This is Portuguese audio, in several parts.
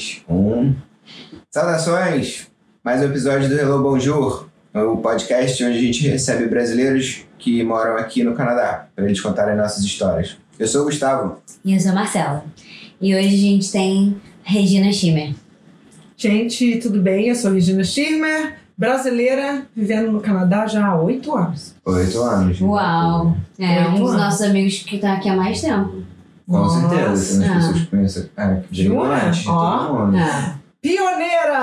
3, 1. Saudações! Mais um episódio do Hello Bonjour, o podcast onde a gente recebe brasileiros que moram aqui no Canadá, para eles contarem nossas histórias. Eu sou o Gustavo. E eu sou a Marcela. E hoje a gente tem Regina Schimmer. Gente, tudo bem? Eu sou Regina Schirmer, brasileira, vivendo no Canadá já há oito anos. Oito anos. Uau! É, um dos anos. nossos amigos que tá aqui há mais tempo. Com Nossa. certeza, umas Ah. pessoas que conhecem. Ah, gigante, Ó. todo mundo. Ah. Pioneira!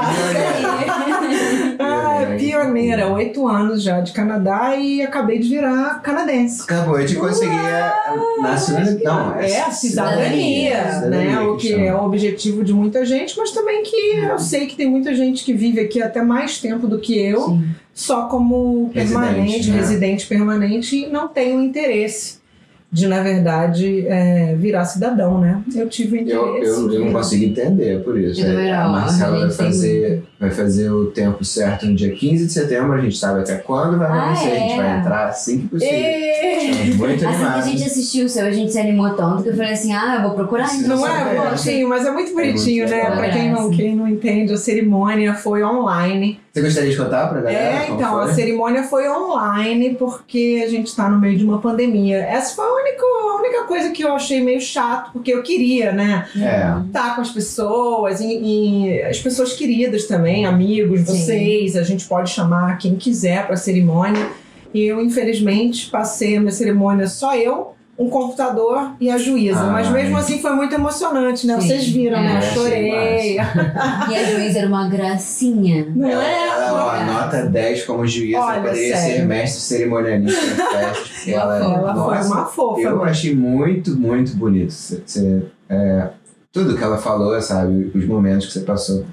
Ah, pioneira, oito anos já de Canadá e acabei de virar canadense. Acabou de conseguir a nacionalidade. Não, É a cidadania, cidadania né? O que chama. é o objetivo de muita gente, mas também que eu sei que tem muita gente que vive aqui até mais tempo do que eu, Sim. só como Residente, permanente, né? residente permanente, e não tem o interesse de, na verdade, é, virar cidadão, né? Eu tive o interesse. Eu, eu, eu não consigo entender por isso. É, a Marcela vai fazer, vai fazer o tempo certo no dia 15 de setembro, a gente sabe até quando vai Ah, acontecer, a gente é? vai entrar assim que possível. E... Muito Assim que a gente assistiu o seu, a gente se animou tanto que eu falei assim: ah, eu vou procurar Sim, então. Não é é. bonitinho, mas é muito bonitinho, muito né? legal. Pra quem não, quem não entende, a cerimônia foi online. Você gostaria de contar pra galera? É, então, a cerimônia foi online porque a gente tá no meio de uma pandemia. Essa foi a única, a única coisa que eu achei meio chato, porque eu queria, né? É. Estar com as pessoas e, e as pessoas queridas também, amigos, Sim. vocês. A gente pode chamar quem quiser pra cerimônia. E eu, infelizmente, passei a minha cerimônia só eu, um computador e a juíza. Ah, Mas mesmo é. assim foi muito emocionante, né? Sim. Vocês viram, né? É, Eu achei chorei. E a juíza era uma gracinha. Não Ela, é? ela É. nota 10 como juíza, Olha, poderia sério. ser mestre cerimonialista em festas. porque Ela, Ela foi nossa, uma fofa. Eu né? achei muito, muito bonito. Você, você- é, tudo que ela falou, sabe? Os momentos que você passou.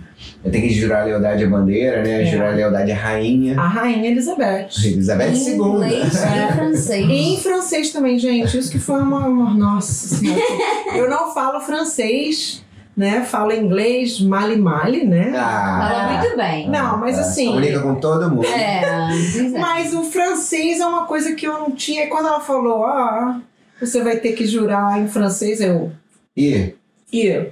Eu tenho que jurar lealdade à bandeira, né? É. Jurar lealdade à rainha. A Rainha Elizabeth. Elizabeth Em II. inglês e francês. E em francês também, gente. Isso que foi uma. uma- nossa senhora. Eu não falo francês, né? Falo inglês mali mali, né? Ah, Fala muito bem. Não, mas tá. assim- Comunica com todo mundo. É, é. Mas o francês é uma coisa que eu não tinha. E quando ela falou, ah, você vai ter que jurar em francês, eu. E, E.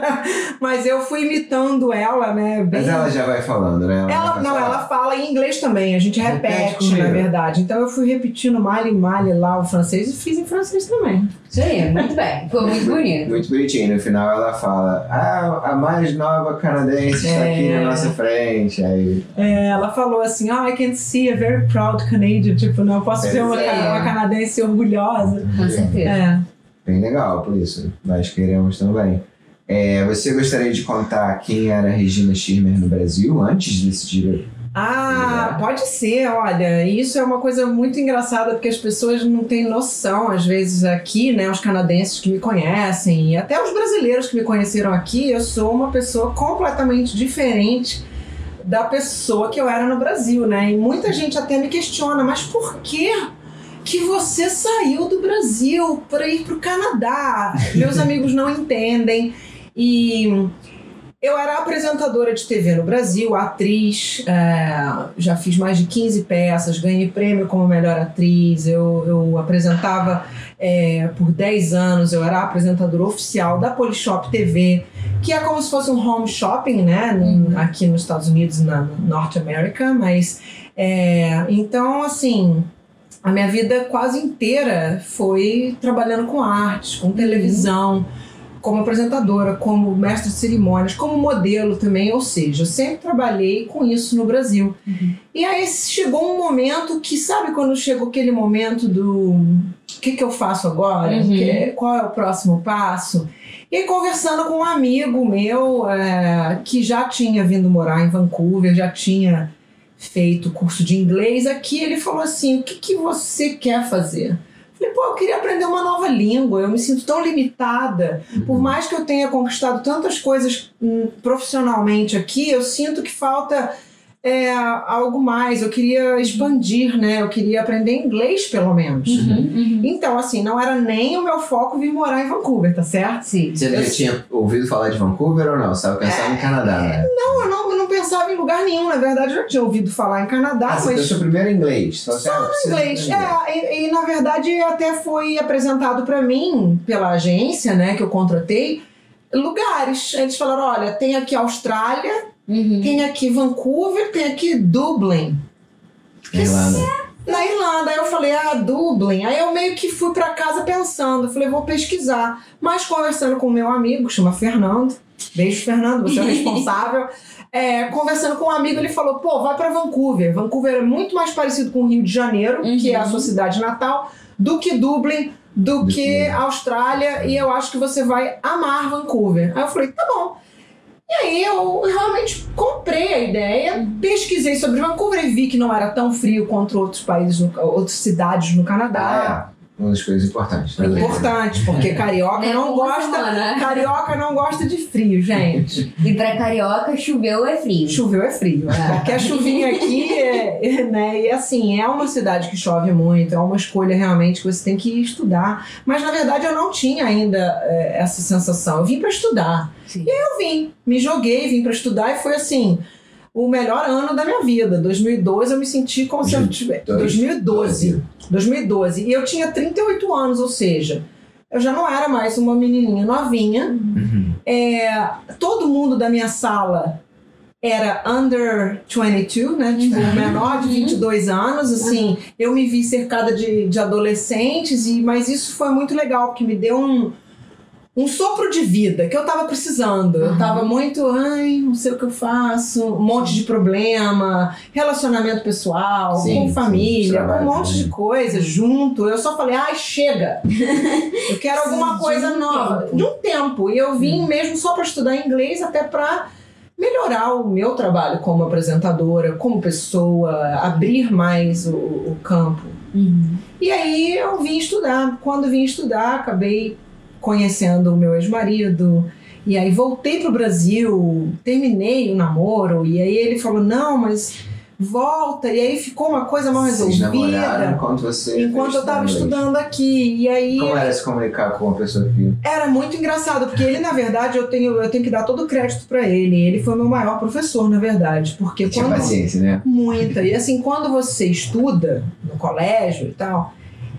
Mas eu fui imitando ela, né? Bem... mas ela já vai falando, né? Ela, vai não, falar. ela fala em inglês também, a gente Repete repete, na verdade. Então eu fui repetindo mali mali lá o francês e fiz em francês também. Isso aí, muito bem. Foi muito bonito. Muito bonitinho. No final ela fala: Ah, a mais nova canadense está aqui É. na nossa frente. Aí, É, ela falou assim, oh, I can see a very proud Canadian, tipo, não, eu posso ver uma, uma canadense orgulhosa. Com certeza. É. bem legal por isso. Nós queremos também. É, você gostaria de contar quem era a Regina Schirmer no Brasil antes de decidir? Ah, pode ser, olha, isso é uma coisa muito engraçada porque as pessoas não têm noção, às vezes aqui, né, os canadenses que me conhecem e até os brasileiros que me conheceram aqui, eu sou uma pessoa completamente diferente da pessoa que eu era no Brasil, né? E muita gente até me questiona, mas por que que você saiu do Brasil para ir para o Canadá? Meus amigos não entendem e eu era apresentadora de TV no Brasil, atriz, é, já fiz mais de 15 peças, ganhei prêmio como melhor atriz, eu, eu apresentava é, por 10 anos, eu era apresentadora oficial da Polishop TV, que é como se fosse um home shopping, né, Uhum. aqui nos Estados Unidos, na Norte América, mas é, então, assim, a minha vida quase inteira foi trabalhando com artes, com televisão, como apresentadora, como mestre de cerimônias, como modelo também, ou seja, eu sempre trabalhei com isso no Brasil. Uhum. E aí chegou um momento que, sabe quando chegou aquele momento do o que, que eu faço agora? Uhum. Que- qual é o próximo passo? E conversando com um amigo meu é, que já tinha vindo morar em Vancouver, já tinha feito curso de inglês aqui, ele falou assim: o que, que você quer fazer? Falei, pô, eu queria aprender uma nova língua, eu me sinto tão limitada. Por mais que eu tenha conquistado tantas coisas hum, profissionalmente aqui, eu sinto que falta é, algo mais. Eu queria expandir, né? Eu queria aprender inglês, pelo menos. Uhum, uhum. Então, assim, não era nem o meu foco vir morar em Vancouver, tá certo? Sim. Você já Eu- tinha ouvido falar de Vancouver ou não? Você estava pensando em Canadá, né? Não, eu não, eu não pensava em lugar nenhum. Na verdade, eu já tinha ouvido falar em Canadá, Ah, você mas. pensou primeiro inglês. Só, Só inglês. É, e, e, na verdade até foi apresentado para mim pela agência, né, que eu contratei, lugares. Eles falaram: olha, tem aqui Austrália, Uhum. tem aqui Vancouver, tem aqui Dublin. Irlanda. Na Irlanda, aí eu falei, ah, Dublin. Aí eu meio que fui pra casa pensando, falei, vou pesquisar. Mas conversando com o meu amigo, que chama Fernando, beijo Fernando, você é o responsável. É, conversando com um amigo, ele falou, pô, vai pra Vancouver. Vancouver é muito mais parecido com o Rio de Janeiro, que é a Uhum. sua cidade natal, do que Dublin, do, Do que que- Austrália, e eu acho que você vai amar Vancouver. Aí eu falei, tá bom. E aí eu realmente comprei a ideia, pesquisei sobre Vancouver e vi que não era tão frio quanto outros países, outras cidades no Canadá. Ah, é. Uma das coisas importantes. né? Importante, porque carioca É não gosta. semana. Carioca não gosta de frio, gente. E pra carioca, choveu é frio. Choveu é frio. É. Qualquer chuvinha aqui é, é, né? E assim, é uma cidade que chove muito, é uma escolha realmente que você tem que estudar. Mas na verdade eu não tinha ainda é, essa sensação. Eu vim para estudar. Sim. Eu vim, me joguei, vim para estudar e foi assim. O melhor ano da minha vida. 2012 eu me senti como se eu tivesse. 2012. 2012. E eu tinha 38 anos, ou seja, eu já não era mais uma menininha novinha. Uhum. É, todo mundo da minha sala era under 22, né? Tipo, Uhum. menor de 22 anos, assim. Eu me vi cercada de, de adolescentes, e mas isso foi muito legal, porque me deu um, um sopro de vida que eu tava precisando. Eu Uhum. tava muito, ai, não sei o que eu faço, um monte de problema, relacionamento pessoal, Sim, com sim, família, com um trabalho monte também. de coisa junto. Eu só falei, ai, chega! Eu quero alguma de coisa um nova. tempo. De um tempo. E eu vim mesmo só para estudar inglês, até para melhorar o meu trabalho como apresentadora, como pessoa, abrir mais o, o campo. Uhum. E aí eu vim estudar. Quando vim estudar, acabei conhecendo o meu ex-marido. E aí voltei pro Brasil, terminei o namoro. E aí ele falou: não, mas volta. E aí ficou uma coisa mal Vocês resolvida. enquanto você. Enquanto eu tava inglês. estudando aqui. E aí Como era se comunicar com uma pessoa que. era muito engraçado, porque ele, na verdade, eu tenho, eu tenho que dar todo o crédito pra ele. Ele foi meu maior professor, na verdade. Porque Tinha quando. paciência, né? Muita. E assim, quando você estuda no colégio e tal,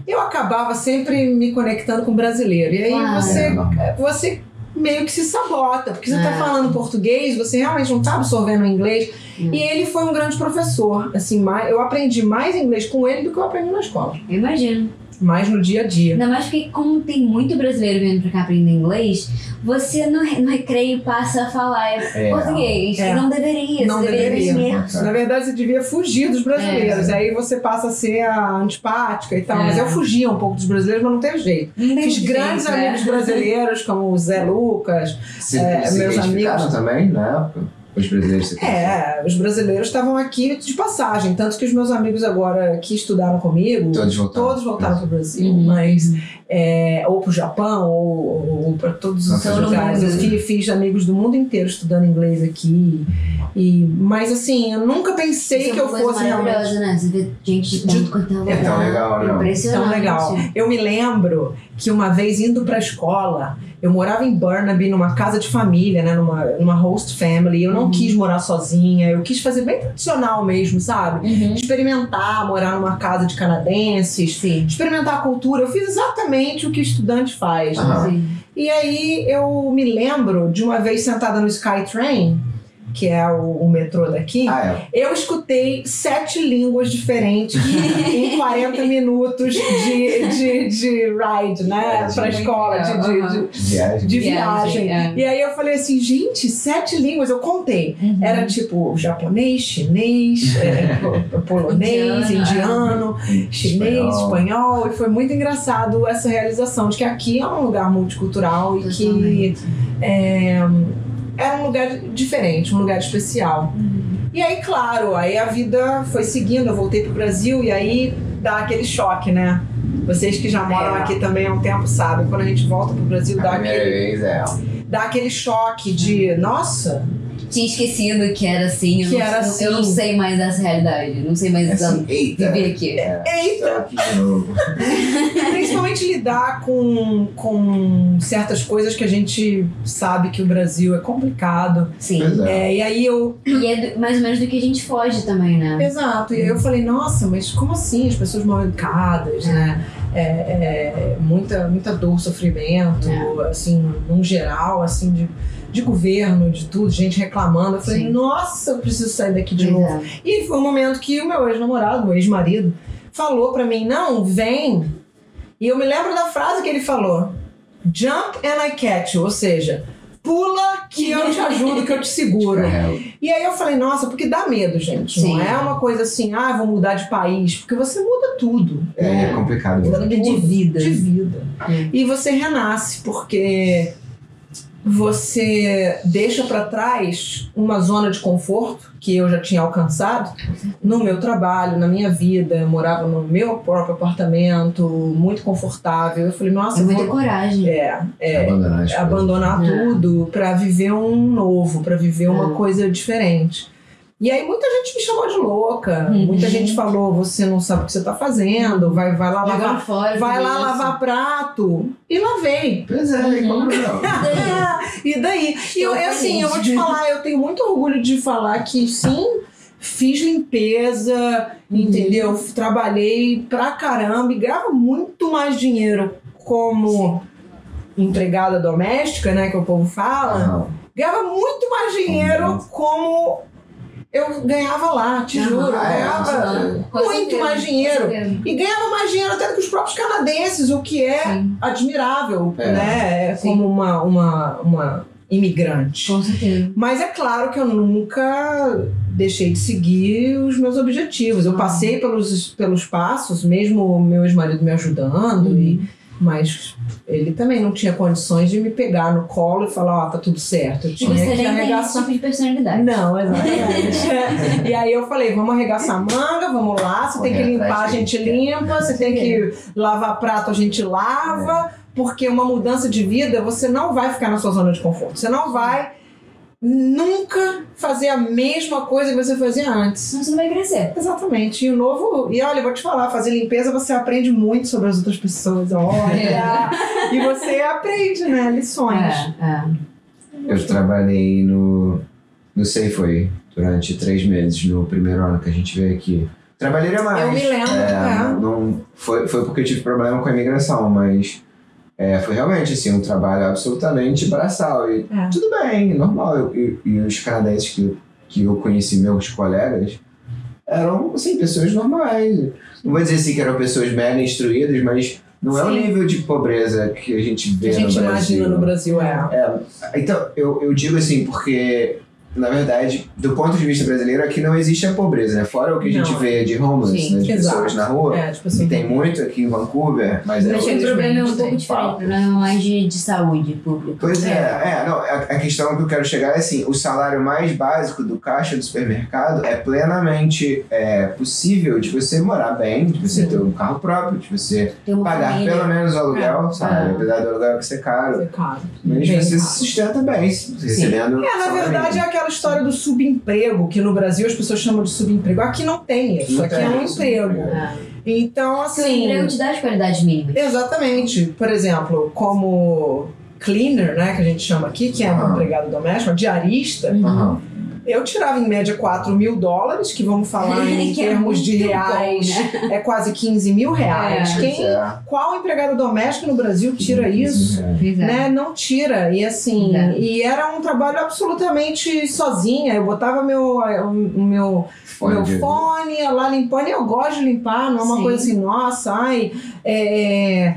eu acabava sempre me conectando com brasileiro. E aí Claro. você, É, normal. você meio que se sabota, porque você tá É. falando português, você realmente não tá absorvendo o inglês. Hum. E ele foi um grande professor. Assim, eu aprendi mais inglês com ele do que eu aprendi na escola. Imagino. Mais no dia a dia. Ainda mais porque, como tem muito brasileiro vindo pra cá aprender inglês, você no, no recreio passa a falar É. português. É. E não deveria. Não você deveria, deveria. mesmo. Na verdade, você devia fugir dos brasileiros. É. Aí você passa a ser a antipática e tal. É. Mas eu fugia um pouco dos brasileiros, mas não teve jeito. Não tem Fiz jeito, grandes é. amigos brasileiros, como o Zé Lucas. Se, É, se meus identificaram amigos- também na época? Os brasileiros se É, os brasileiros estavam aqui de passagem. Tanto que os meus amigos agora que estudaram comigo, Todos voltaram. todos voltaram para o Brasil. Uhum. Mas, é, ou para o Japão, ou, ou para todos os Todo lugares. Eu fiz, fiz amigos do mundo inteiro estudando inglês aqui. E, mas assim, eu nunca pensei Isso é que eu fosse realmente. maravilhosa, né? Você vê gente de De- tanto é lugar. É tão legal, não? Impressionante. Tão legal. Eu me lembro que uma vez indo pra escola, eu morava em Burnaby, numa casa de família, né? Numa, numa host family. Eu não Uhum. quis morar sozinha, eu quis fazer bem tradicional mesmo, sabe? Uhum. Experimentar, morar numa casa de canadenses, Sim. experimentar a cultura. Eu fiz exatamente o que estudante faz. né? Aham. Sim. E aí eu me lembro de uma vez sentada no Skytrain, que é o, o metrô daqui. Ah, é. Eu escutei sete línguas diferentes em 40 minutos de, de, de ride, né? É, pra escola, de, de, de, Viagem. de Viagem, é. E aí eu falei assim, gente, sete línguas, eu contei. Uhum. Era tipo japonês, chinês, é, po- polonês, Indiano, chinês, espanhol. E foi muito engraçado essa realização de que aqui é um lugar multicultural e que é, era um lugar diferente, um lugar especial. E aí, claro, aí a vida foi seguindo, eu voltei pro Brasil e aí dá aquele choque, né? Vocês que já moram É. aqui também há um tempo sabem, quando a gente volta pro Brasil, dá A primeira aquele, vez é. dá aquele choque de, nossa, Tinha esquecido que era assim. Eu Que não, era eu- Eu não assim. sei mais dessa realidade. Não sei mais É assim, exatamente eita. viver aqui. É, Eita! Principalmente lidar com, com certas coisas que a gente sabe que o Brasil é complicado. Sim. É. É, e aí eu E é do- mais ou menos do que a gente foge também, né? Exato, e aí eu falei, nossa, mas como assim? As pessoas mal educadas, né? é, é, muita, muita dor, sofrimento, assim, num geral, assim, de, de governo, de tudo, gente reclamando. Eu falei, Sim. nossa, eu preciso sair daqui de novo. é. E foi um momento que o meu ex-namorado, meu ex-marido, falou pra mim: não, vem. E eu me lembro da frase que ele falou: jump and I catch you, ou seja, pula que eu te ajudo, que eu te seguro. É, E aí eu falei, nossa, porque dá medo, gente. Não Sim. é uma coisa assim, ah, vou mudar de país, porque você muda tudo. é, é complicado. mesmo. Muda de vida. De vida. É. E você renasce, porque você deixa pra trás uma zona de conforto que eu já tinha alcançado no meu trabalho, na minha vida. Eu morava no meu próprio apartamento, muito confortável. Eu falei, nossa, É eu muita vou... coragem. É, é, Abandonar coisas. abandonar É. tudo pra viver um novo, pra viver uma É. coisa diferente. E aí muita gente me chamou de louca, Uhum. muita gente falou, você não sabe o que você tá fazendo, vai, vai lá lavar, fora. vai lá lavar prato. E lavei. Pois é, qual o problema? e daí? E eu, é assim, eu vou te falar, eu tenho muito orgulho de falar que sim, fiz limpeza, Uhum. entendeu? Trabalhei pra caramba e ganhava muito mais dinheiro como empregada doméstica, né, que o povo fala. Ganhava muito mais dinheiro Uhum. como eu ganhava lá, te juro. eu Ah, é? ganhava muito certeza, mais dinheiro. E ganhava mais dinheiro até do que os próprios canadenses, o que é Sim, admirável, É. né? Sim. Como uma, uma, uma imigrante. com certeza. Mas é claro que eu nunca deixei de seguir os meus objetivos. Eu Ah. passei pelos, pelos passos, mesmo o meu ex-marido me ajudando, Uhum. e, mas ele também não tinha condições de me pegar no colo e falar, ó, tá tudo certo. Eu E tinha você que nem tem esse arregaçar. tipo de personalidade. Não, exatamente. e aí eu falei, vamos arregaçar a manga, vamos lá, você tem que limpar, a gente limpa, você tem que lavar prato, a gente lava, porque uma mudança de vida, você não vai ficar na sua zona de conforto. Você não vai nunca fazer a mesma coisa que você fazia antes. Senão você não vai crescer. Exatamente. E o novo. E olha, eu vou te falar, fazer limpeza você aprende muito sobre as outras pessoas. Olha! e você aprende, né? Lições. É, é. Eu trabalhei no, no Safeway durante três meses, no primeiro ano que a gente veio aqui. Trabalhei mais. Eu me lembro, É, é. não, foi, foi porque eu tive problema com a imigração, mas é, foi realmente assim, um trabalho absolutamente braçal. E É. tudo bem, normal. E, e os canadenses que, que eu conheci, meus colegas, eram assim, pessoas normais. Não vou dizer assim que eram pessoas mega instruídas, mas não é o Sim. nível de pobreza que a gente Que vê a gente no Brasil. imagina no Brasil, é. Então, eu, eu digo assim, porque, na verdade, do ponto de vista brasileiro, aqui não existe a pobreza, né? Fora o que a gente Não. vê de homeless, Sim, né? De exato. pessoas na rua. É, tipo que assim. tem muito aqui em Vancouver, mas é Mas o outro- problema é um pouco diferente. O problema é mais de, de saúde pública. Pois é, é, não, a, a questão que eu quero chegar é assim, o salário mais básico do caixa do supermercado é plenamente é, possível de você morar bem, de você Sim. ter um carro próprio, de você pagar família. pelo menos o aluguel, É, sabe? é. Apesar do aluguel que ser caro. É caro. Mas Bem você caro. se sustenta bem, recebendo. É, na verdade é mínimo. Aquela história do subemprego, que no Brasil as pessoas chamam de subemprego. Aqui não tem isso, Não aqui é um emprego. É. Então, Sim, assim. emprego te dá as qualidades mínimas. Exatamente. Por exemplo, como cleaner, né, que a gente chama aqui, que é um empregado doméstico, diarista, Aham. Eu tirava em média 4 mil dólares, que vamos falar em Que é termos de muito bom, reais, né? é quase 15 mil reais. É. Quem, é. qual empregado doméstico no Brasil tira isso? Pois é. né, não tira. E assim, É. e era um trabalho absolutamente sozinha. Eu botava meu, o meu, Fone meu fone, ia lá limpando, e eu gosto de limpar, não é uma Sim. coisa assim, nossa, ai, é,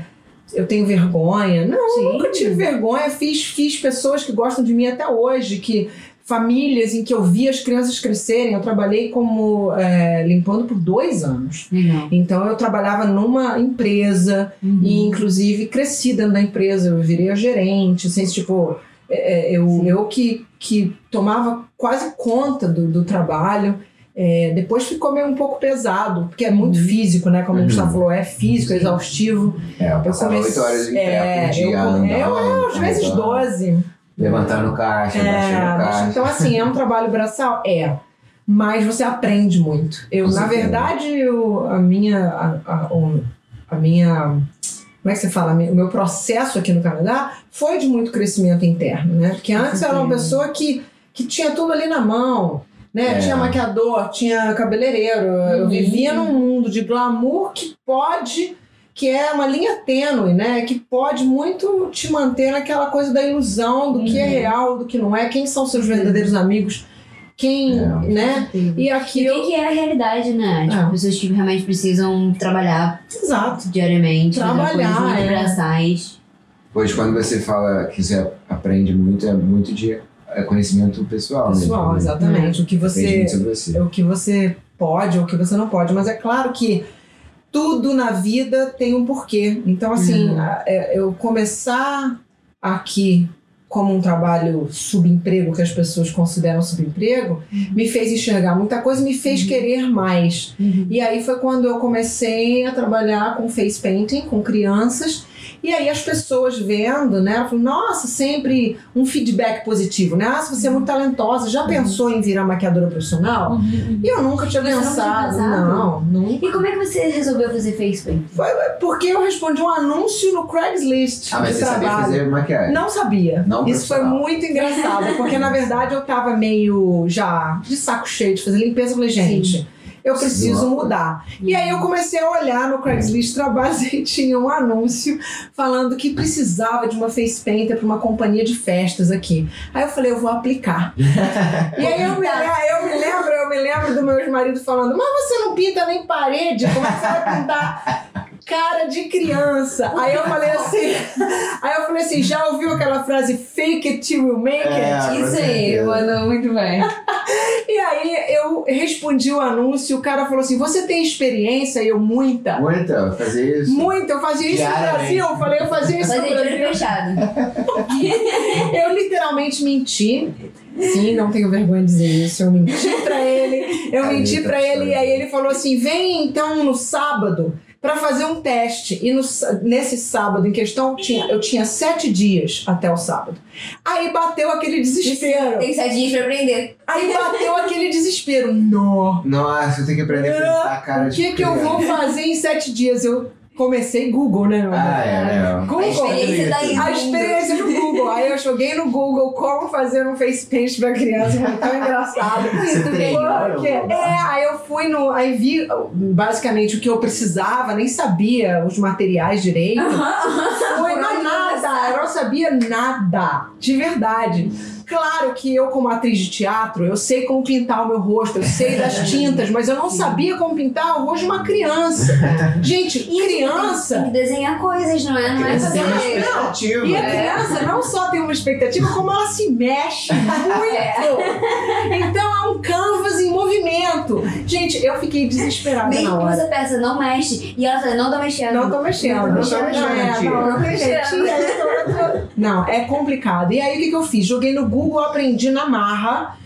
eu tenho vergonha. Não, Sim. nunca tive vergonha. Fiz, fiz pessoas que gostam de mim até hoje, que famílias em que eu vi as crianças crescerem. Eu trabalhei como é, limpando por dois anos. Legal. Então eu trabalhava numa empresa Uhum. e inclusive cresci dentro da empresa, eu virei a gerente, assim, tipo, é, é, eu, Sim. eu que, que tomava quase conta do, do trabalho. É, depois ficou meio um pouco pesado, porque é muito Uhum. físico, né? Como o Uhum. Gustavo falou, é físico, é Sim. exaustivo. É, eu passava comecei- oito horas em pé é, por dia, eu- andando, eu- Às vezes andando, 12. Levantando caixa, É, baixando caixa. então assim, é um trabalho braçal? É. Mas você aprende muito. Eu, Com na certeza. verdade, eu, a minha. A, a- a minha. Como é que você fala? O meu processo aqui no Canadá foi de muito crescimento interno, né? Porque antes eu era uma pessoa que, que tinha tudo ali na mão. Né? É. Tinha maquiador, tinha cabeleireiro. Eu Uhum. vivia num mundo de glamour que pode, que é uma linha tênue, né? Que pode muito te manter naquela coisa da ilusão do que é Uhum. real, do que não é, quem são seus verdadeiros amigos, quem, É. né? E E aqui o eu. que é a realidade, né? Tipo, É. pessoas que realmente precisam trabalhar Exato. diariamente, Trabalhar, muito é. braçais. Pois quando você fala que você aprende muito, é muito de é, conhecimento pessoal. Pessoal, né? exatamente. O que você. você. é o que você pode ou o que você não pode. Mas é claro que tudo na vida tem um porquê. Então, assim, Uhum. a- é- eu começar aqui como um trabalho subemprego, que as pessoas consideram subemprego, me fez enxergar muita coisa, me fez querer mais. E aí foi quando eu comecei a trabalhar com face painting, com crianças. E aí as pessoas vendo, né? Falam, nossa, sempre um feedback positivo, né? Ah, se você é muito talentosa, já pensou em virar maquiadora profissional? E eu nunca tinha Você nunca tinha pensado. Não, nunca. E como é que você resolveu fazer face paint? Porque eu respondi um anúncio no Craigslist Ah, mas de você sabia trabalho. fazer maquiagem? Não sabia. Não Isso foi muito engraçado, porque na verdade eu tava meio já de saco cheio de fazer limpeza. Eu falei, gente, eu preciso Sim. mudar. E aí eu comecei a olhar no Craigslist trabalhos e tinha um anúncio falando que precisava de uma face painter para uma companhia de festas aqui. Aí eu falei, eu vou aplicar. e aí eu me, le- eu me lembro, eu me lembro do meu ex-marido falando, mas você não pinta nem parede, como é que você vai pintar? Cara de criança. Aí eu falei assim, aí eu falei assim, já ouviu aquela frase fake it till you make it? É, Isso aí, mandou muito bem. E aí eu respondi o anúncio, o cara falou assim: Você tem experiência? E eu, muita. Muita, fazer isso. Muita, eu fazia isso no. Brasil. Eu falei, eu fazia isso no de olho Brasil. fechado. Eu literalmente menti. Sim, não tenho vergonha de dizer isso. Eu menti pra ele. Eu menti pra ele. E aí ele falou assim: Vem então no sábado pra fazer um teste. E no nesse sábado em questão, tinha, eu tinha sete dias até o sábado. Aí bateu aquele desespero. Tem sete dias pra aprender. Aí bateu aquele desespero. Nossa, eu tenho que aprender a pintar a cara O de que, que eu vou fazer em sete dias? Eu comecei Google, né? meu? Ah, é, né? Google. A experiência daí. A experiência no Google. Aí eu joguei no Google como fazer um face paint pra criança. Foi tão engraçado. Você? Porque, é, aí eu fui no. Aí vi basicamente o que eu precisava, nem sabia os materiais direito. Foi Por não onde nada, eu não sabia nada, de verdade. Claro que eu, como atriz de teatro, eu sei como pintar o meu rosto, eu sei das tintas, mas eu não sabia como pintar o rosto de uma criança. Gente, Tem criança. que desenhar coisas, não é? Não é tem fazer. expectativa. E a né? criança não só tem uma expectativa, como ela se mexe muito. Então é um canvas em movimento. Gente, eu fiquei desesperada Mesmo na que hora. você peça, não mexe. E ela fala, não tô mexendo. Não tô mexendo. Não, Não, tô mexendo, mexendo. tia. Não, não tô Mexendo. mexendo. Tia, eu tô- eu tô- Não, é complicado. E aí o que, que eu fiz? Joguei no Google, aprendi na marra.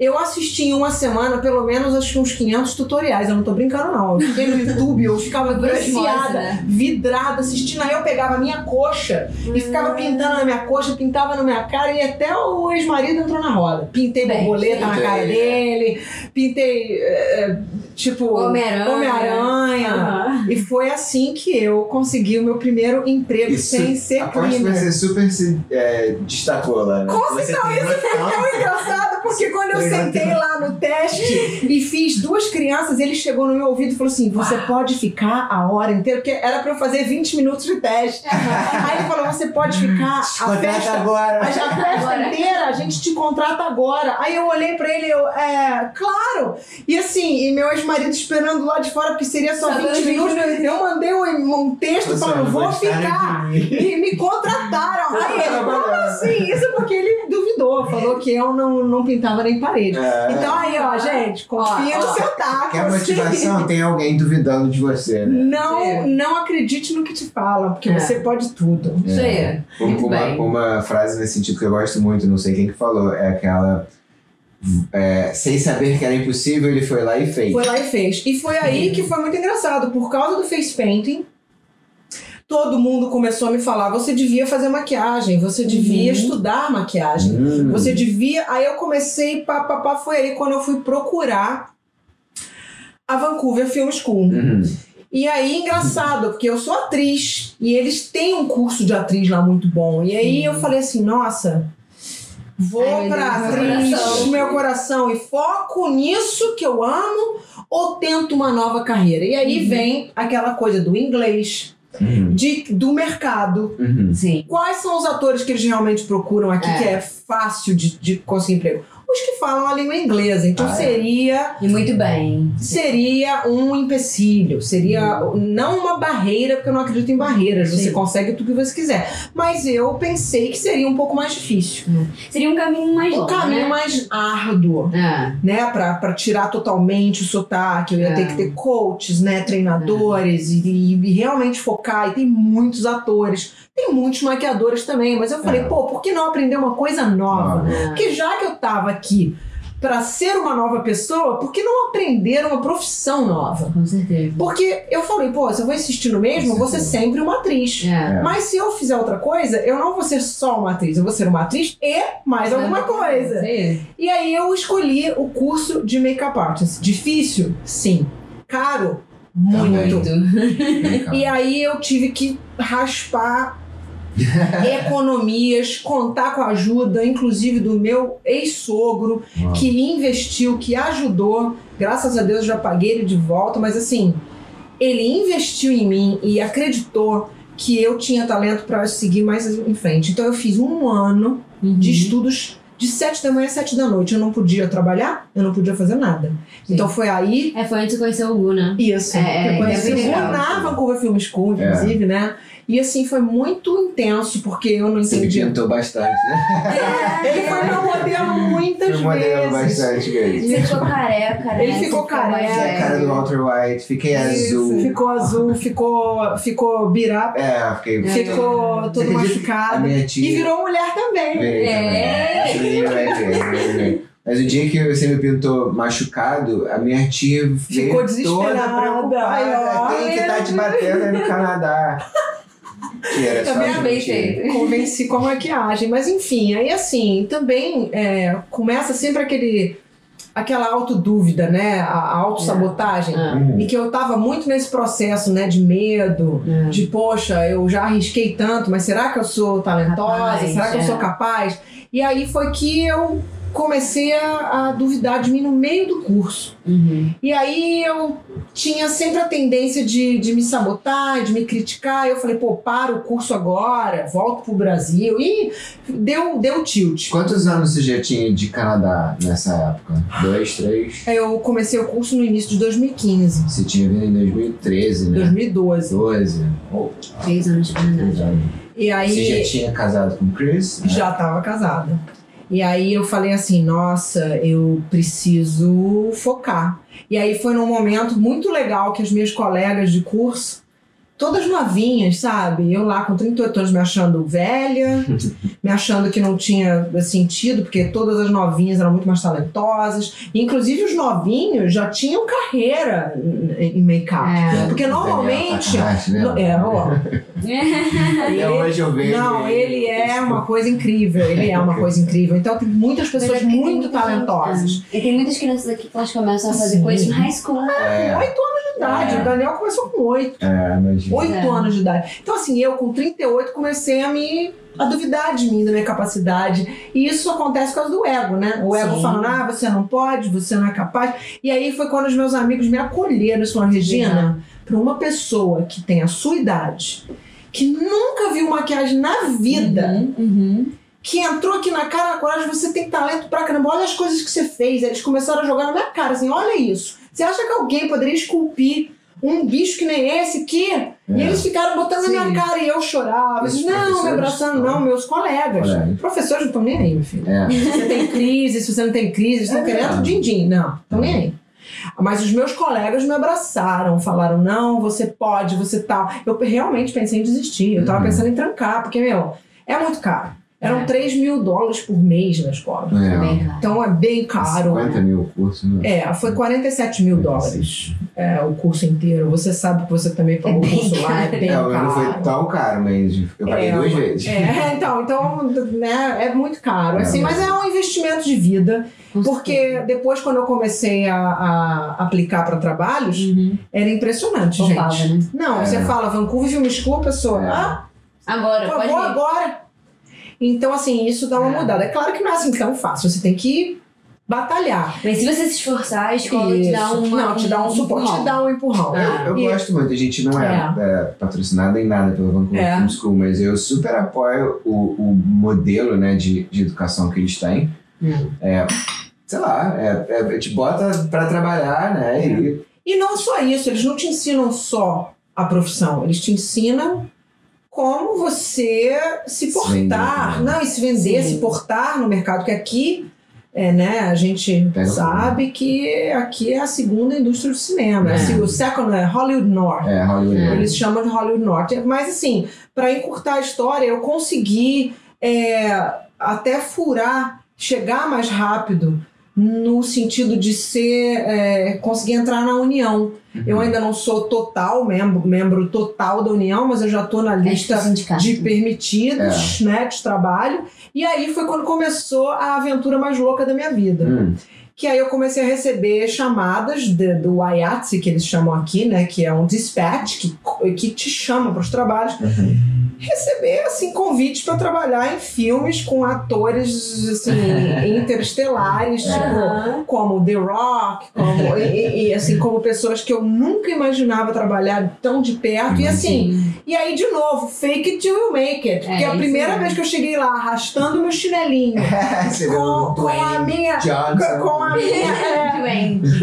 Eu assisti em uma semana, pelo menos, acho que uns 500 tutoriais. Eu não tô brincando, não. Eu fiquei no YouTube, eu ficava viciada, né? vidrada, assistindo. Aí eu pegava a minha coxa e ficava pintando na minha coxa, pintava na minha cara e até o ex-marido entrou na roda. Pintei Bem, borboleta na cara dele, pintei, eh, eh, tipo, Homem-Aranha. Homem-Aranha. Aham. E foi assim que eu consegui o meu primeiro emprego Isso, sem ser aposto que cleaner. você super se é, destacou lá, né? Com você certeza, tanto. É engraçado porque quando eu sentei lá no teste e fiz duas crianças, ele chegou no meu ouvido e falou assim: Você pode ficar a hora inteira, porque era pra eu fazer 20 minutos de teste. Aí ele falou: Você pode ficar a festa. agora. A a festa Agora. inteira, a gente te contrata agora. Aí eu olhei pra ele e eu, é, claro. E assim, e meu ex-marido esperando lá de fora, porque seria só Só 20 20 minutos. Eu mandei um, um texto Você falando, vou ficar. E me contrataram. Aí ele, como assim? Isso porque ele duvidou, falou que eu não, não pintava nem parede. É. Então aí, ó, gente, confia Ó, no ó. seu taco. Quer motivação? Tem alguém duvidando de você, né? Não, É. não acredite no que te falam, porque É. você pode tudo. Isso aí. Muito uma, bem. uma frase nesse sentido que eu gosto muito, não sei quem que falou, é aquela. é, sem saber que era impossível, ele foi lá e fez. Foi lá e fez. E foi aí que foi muito engraçado. Por causa do face painting, todo mundo começou a me falar: você devia fazer maquiagem, você devia Uhum. estudar maquiagem. Hum. Você devia. Aí eu comecei, pá, pá, pá, foi aí quando eu fui procurar a Vancouver Film School. Uhum. E aí, engraçado, porque eu sou atriz e eles têm um curso de atriz lá muito bom. E aí eu falei assim: nossa. Vou Ai, meu pra atriz, coração. meu coração, e foco nisso que eu amo, ou tento uma nova carreira? E aí Uhum. vem aquela coisa do inglês, Uhum. de, do mercado. Uhum. Sim. Quais são os atores que eles realmente procuram aqui, É. que é fácil de, de conseguir emprego? Os que falam a língua inglesa. Então Ah, é? seria E muito bem. seria um empecilho, seria não uma barreira, porque eu não acredito em barreiras, você Sim. consegue tudo que você quiser. Mas eu pensei que seria um pouco mais difícil. Seria um caminho mais Um longo, caminho né? mais árduo. É. Né, pra, pra tirar totalmente o sotaque, eu ia É. ter que ter coaches, né, treinadores e, e realmente focar. E tem muitos atores, tem muitos maquiadores também. Mas eu falei, É. pô, por que não aprender uma coisa nova? É. Porque já que eu tava aqui pra ser uma nova pessoa, por que não aprender uma profissão nova? Com certeza. Porque eu falei, pô, se eu vou insistir no mesmo, eu vou ser sempre uma atriz. É. Mas se eu fizer outra coisa, eu não vou ser só uma atriz, eu vou ser uma atriz e mais alguma coisa. E aí eu escolhi o curso de make-up artist. Difícil? Sim. Caro? Muito. Muito. E aí eu tive que raspar economias, contar com a ajuda, inclusive do meu ex-sogro, que investiu, que ajudou. Graças a Deus eu já paguei ele de volta, mas assim, ele investiu em mim e acreditou que eu tinha talento para seguir mais em frente. Então eu fiz um ano Uhum. de estudos de sete da manhã às sete da noite. Eu não podia trabalhar, eu não podia fazer nada. Sim. Então foi aí. É, foi antes de conhecer o Gu, né? Isso. É, eu conheci é o bem Gu legal. na Vancouver Film School, inclusive, né? E assim, foi muito intenso, porque eu não Você me entendi. pintou bastante, né? Ele foi meu modelo muitas Foi modelo vezes. bastante, vezes. Você ficou careca, né? Ele ficou mais careca. Fiquei a cara do. Walter White, fiquei Isso, azul. Ficou azul, ficou, ficou birá, É, fiquei. ficou Você todo machucado. minha E tia. virou mulher também. Virei É. Mas o dia que você me pintou machucado, a minha tia veio Ficou toda desesperada. preocupada. Ai, Quem que tá te batendo aí no Canadá? Que era Também gente. bem feito. Convenci com a maquiagem. Mas enfim, aí assim, também é, começa sempre aquele. Aquela autodúvida, né? A autossabotagem. Ah. Uhum. E que eu tava muito nesse processo, né? De medo, É. de poxa, eu já arrisquei tanto, mas será que eu sou talentosa? Capaz, será que eu é. sou capaz? E aí foi que eu comecei a, a duvidar de mim no meio do curso. Uhum. E aí eu tinha sempre a tendência de, de me sabotar, de me criticar. Eu falei, pô, para o curso agora, volto pro Brasil. E deu, deu tilt. Quantos anos você já tinha de Canadá nessa época? Dois, três? Aí Eu comecei o curso no início de 2015, Você tinha vindo em 2013, né? 2012. 12. Oh, Três anos de verdade. E aí. Você já tinha casado com o Chris? né? Já estava casada. E aí eu falei assim, nossa, eu preciso focar. E aí foi num momento muito legal que as minhas colegas de curso, todas novinhas, sabe? Eu lá com 38 anos me achando velha, me achando que não tinha sentido, porque todas as novinhas eram muito mais talentosas. Inclusive os novinhos já tinham carreira em make-up. É. Porque normalmente. Takahashi, né? É, ó, hoje eu vejo. não, ele é uma coisa incrível. Ele é uma coisa incrível. Então tem muitas pessoas é muito talentosas. é. E tem muitas crianças aqui que elas começam a fazer Sim. coisas no high school. É, Oito anos idade. É. O Daniel começou com oito. é, imagina. Oito É. anos de idade. Então, assim, eu com 38 comecei a me. a duvidar de mim, da minha capacidade. E isso acontece por causa do ego, né? O ego Sim. falando, ah, você não pode, você não é capaz. E aí foi quando os meus amigos me acolheram e falaram, Regina, para uma pessoa que tem a sua idade, que nunca viu maquiagem na vida, Uhum, uhum. que entrou aqui na cara, na coragem, você tem talento pra caramba, olha as coisas que você fez. Eles começaram a jogar na minha cara, assim, olha isso. Você acha que alguém poderia esculpir um bicho que nem esse aqui? E É. eles ficaram botando Sim. na minha cara e eu chorava. Esses não, me professores abraçando, não, meus colegas. Colegas. Professores não estão nem aí, meu filho. É. Se você tem crise, se você não tem crise, estão É. querendo din-din. Não, estão nem aí. Mas os meus colegas me abraçaram, falaram: não, você pode, você tal. Eu realmente pensei em desistir. Eu tava Uhum. pensando em trancar, porque, meu, é muito caro. Eram É. 3 mil dólares por mês na escola. É. Bem caro. Então é bem caro. 50 mil o curso, né? É, foi 47 mil dólares é, o curso inteiro. Você sabe que você também pagou o bem curso lá, é bem É, o meu não foi caro. tão caro, mas eu paguei É, duas vezes. É, então, então né, é muito caro. É, assim, mas- mas é um investimento de vida. Porque depois, quando eu comecei a, a aplicar para trabalhos, Uhum. era impressionante, gente. né? Não, É. você fala Vancouver Film School, a pessoa, É. ah, Agora, por pode favor, ir. agora. Então, assim, isso dá uma É. mudada. É claro que não é assim tão fácil. Você tem que batalhar. Mas se você se esforçar, a escola te dá Isso. uma, Não, te dá um suporte, te empurrão. dá um empurrão. Eu, eu E- gosto muito, a gente não é, é, patrocinado em nada pelo Vancouver É. Film School, mas eu super apoio o, o modelo né, de, de educação que eles têm. Hum. É, sei lá, é, é, te bota pra trabalhar, né? E, E não só isso, eles não te ensinam só a profissão, eles te ensinam como você se portar, vender também. não, e se vender, Sim. se portar no mercado, que aqui é, né, a gente Pega sabe que aqui é a segunda indústria do cinema. É. Assim, o second é Hollywood North. é, Hollywood. É. Eles chamam de Hollywood North. Mas assim, para encurtar a história, eu consegui é, até furar, chegar mais rápido no sentido de ser é, conseguir entrar na União. Uhum. Eu ainda não sou total membro, membro total da União, mas eu já estou na É lista sindicato. de permitidos, né, de trabalho. E aí foi quando começou a aventura mais louca da minha vida Hum, que aí eu comecei a receber chamadas de- do IATSE, que eles chamam aqui, né, que é um dispatch que, que te chama para os trabalhos, uhum. Receber assim convites para trabalhar em filmes com atores assim interestelares, tipo, como The Rock, como, e, e- assim como pessoas que eu nunca imaginava trabalhar tão de perto e assim. E aí de novo, fake it till you make it, porque É, a primeira vez que eu cheguei lá arrastando meu chinelinho com, com a minha Johnson. com a minha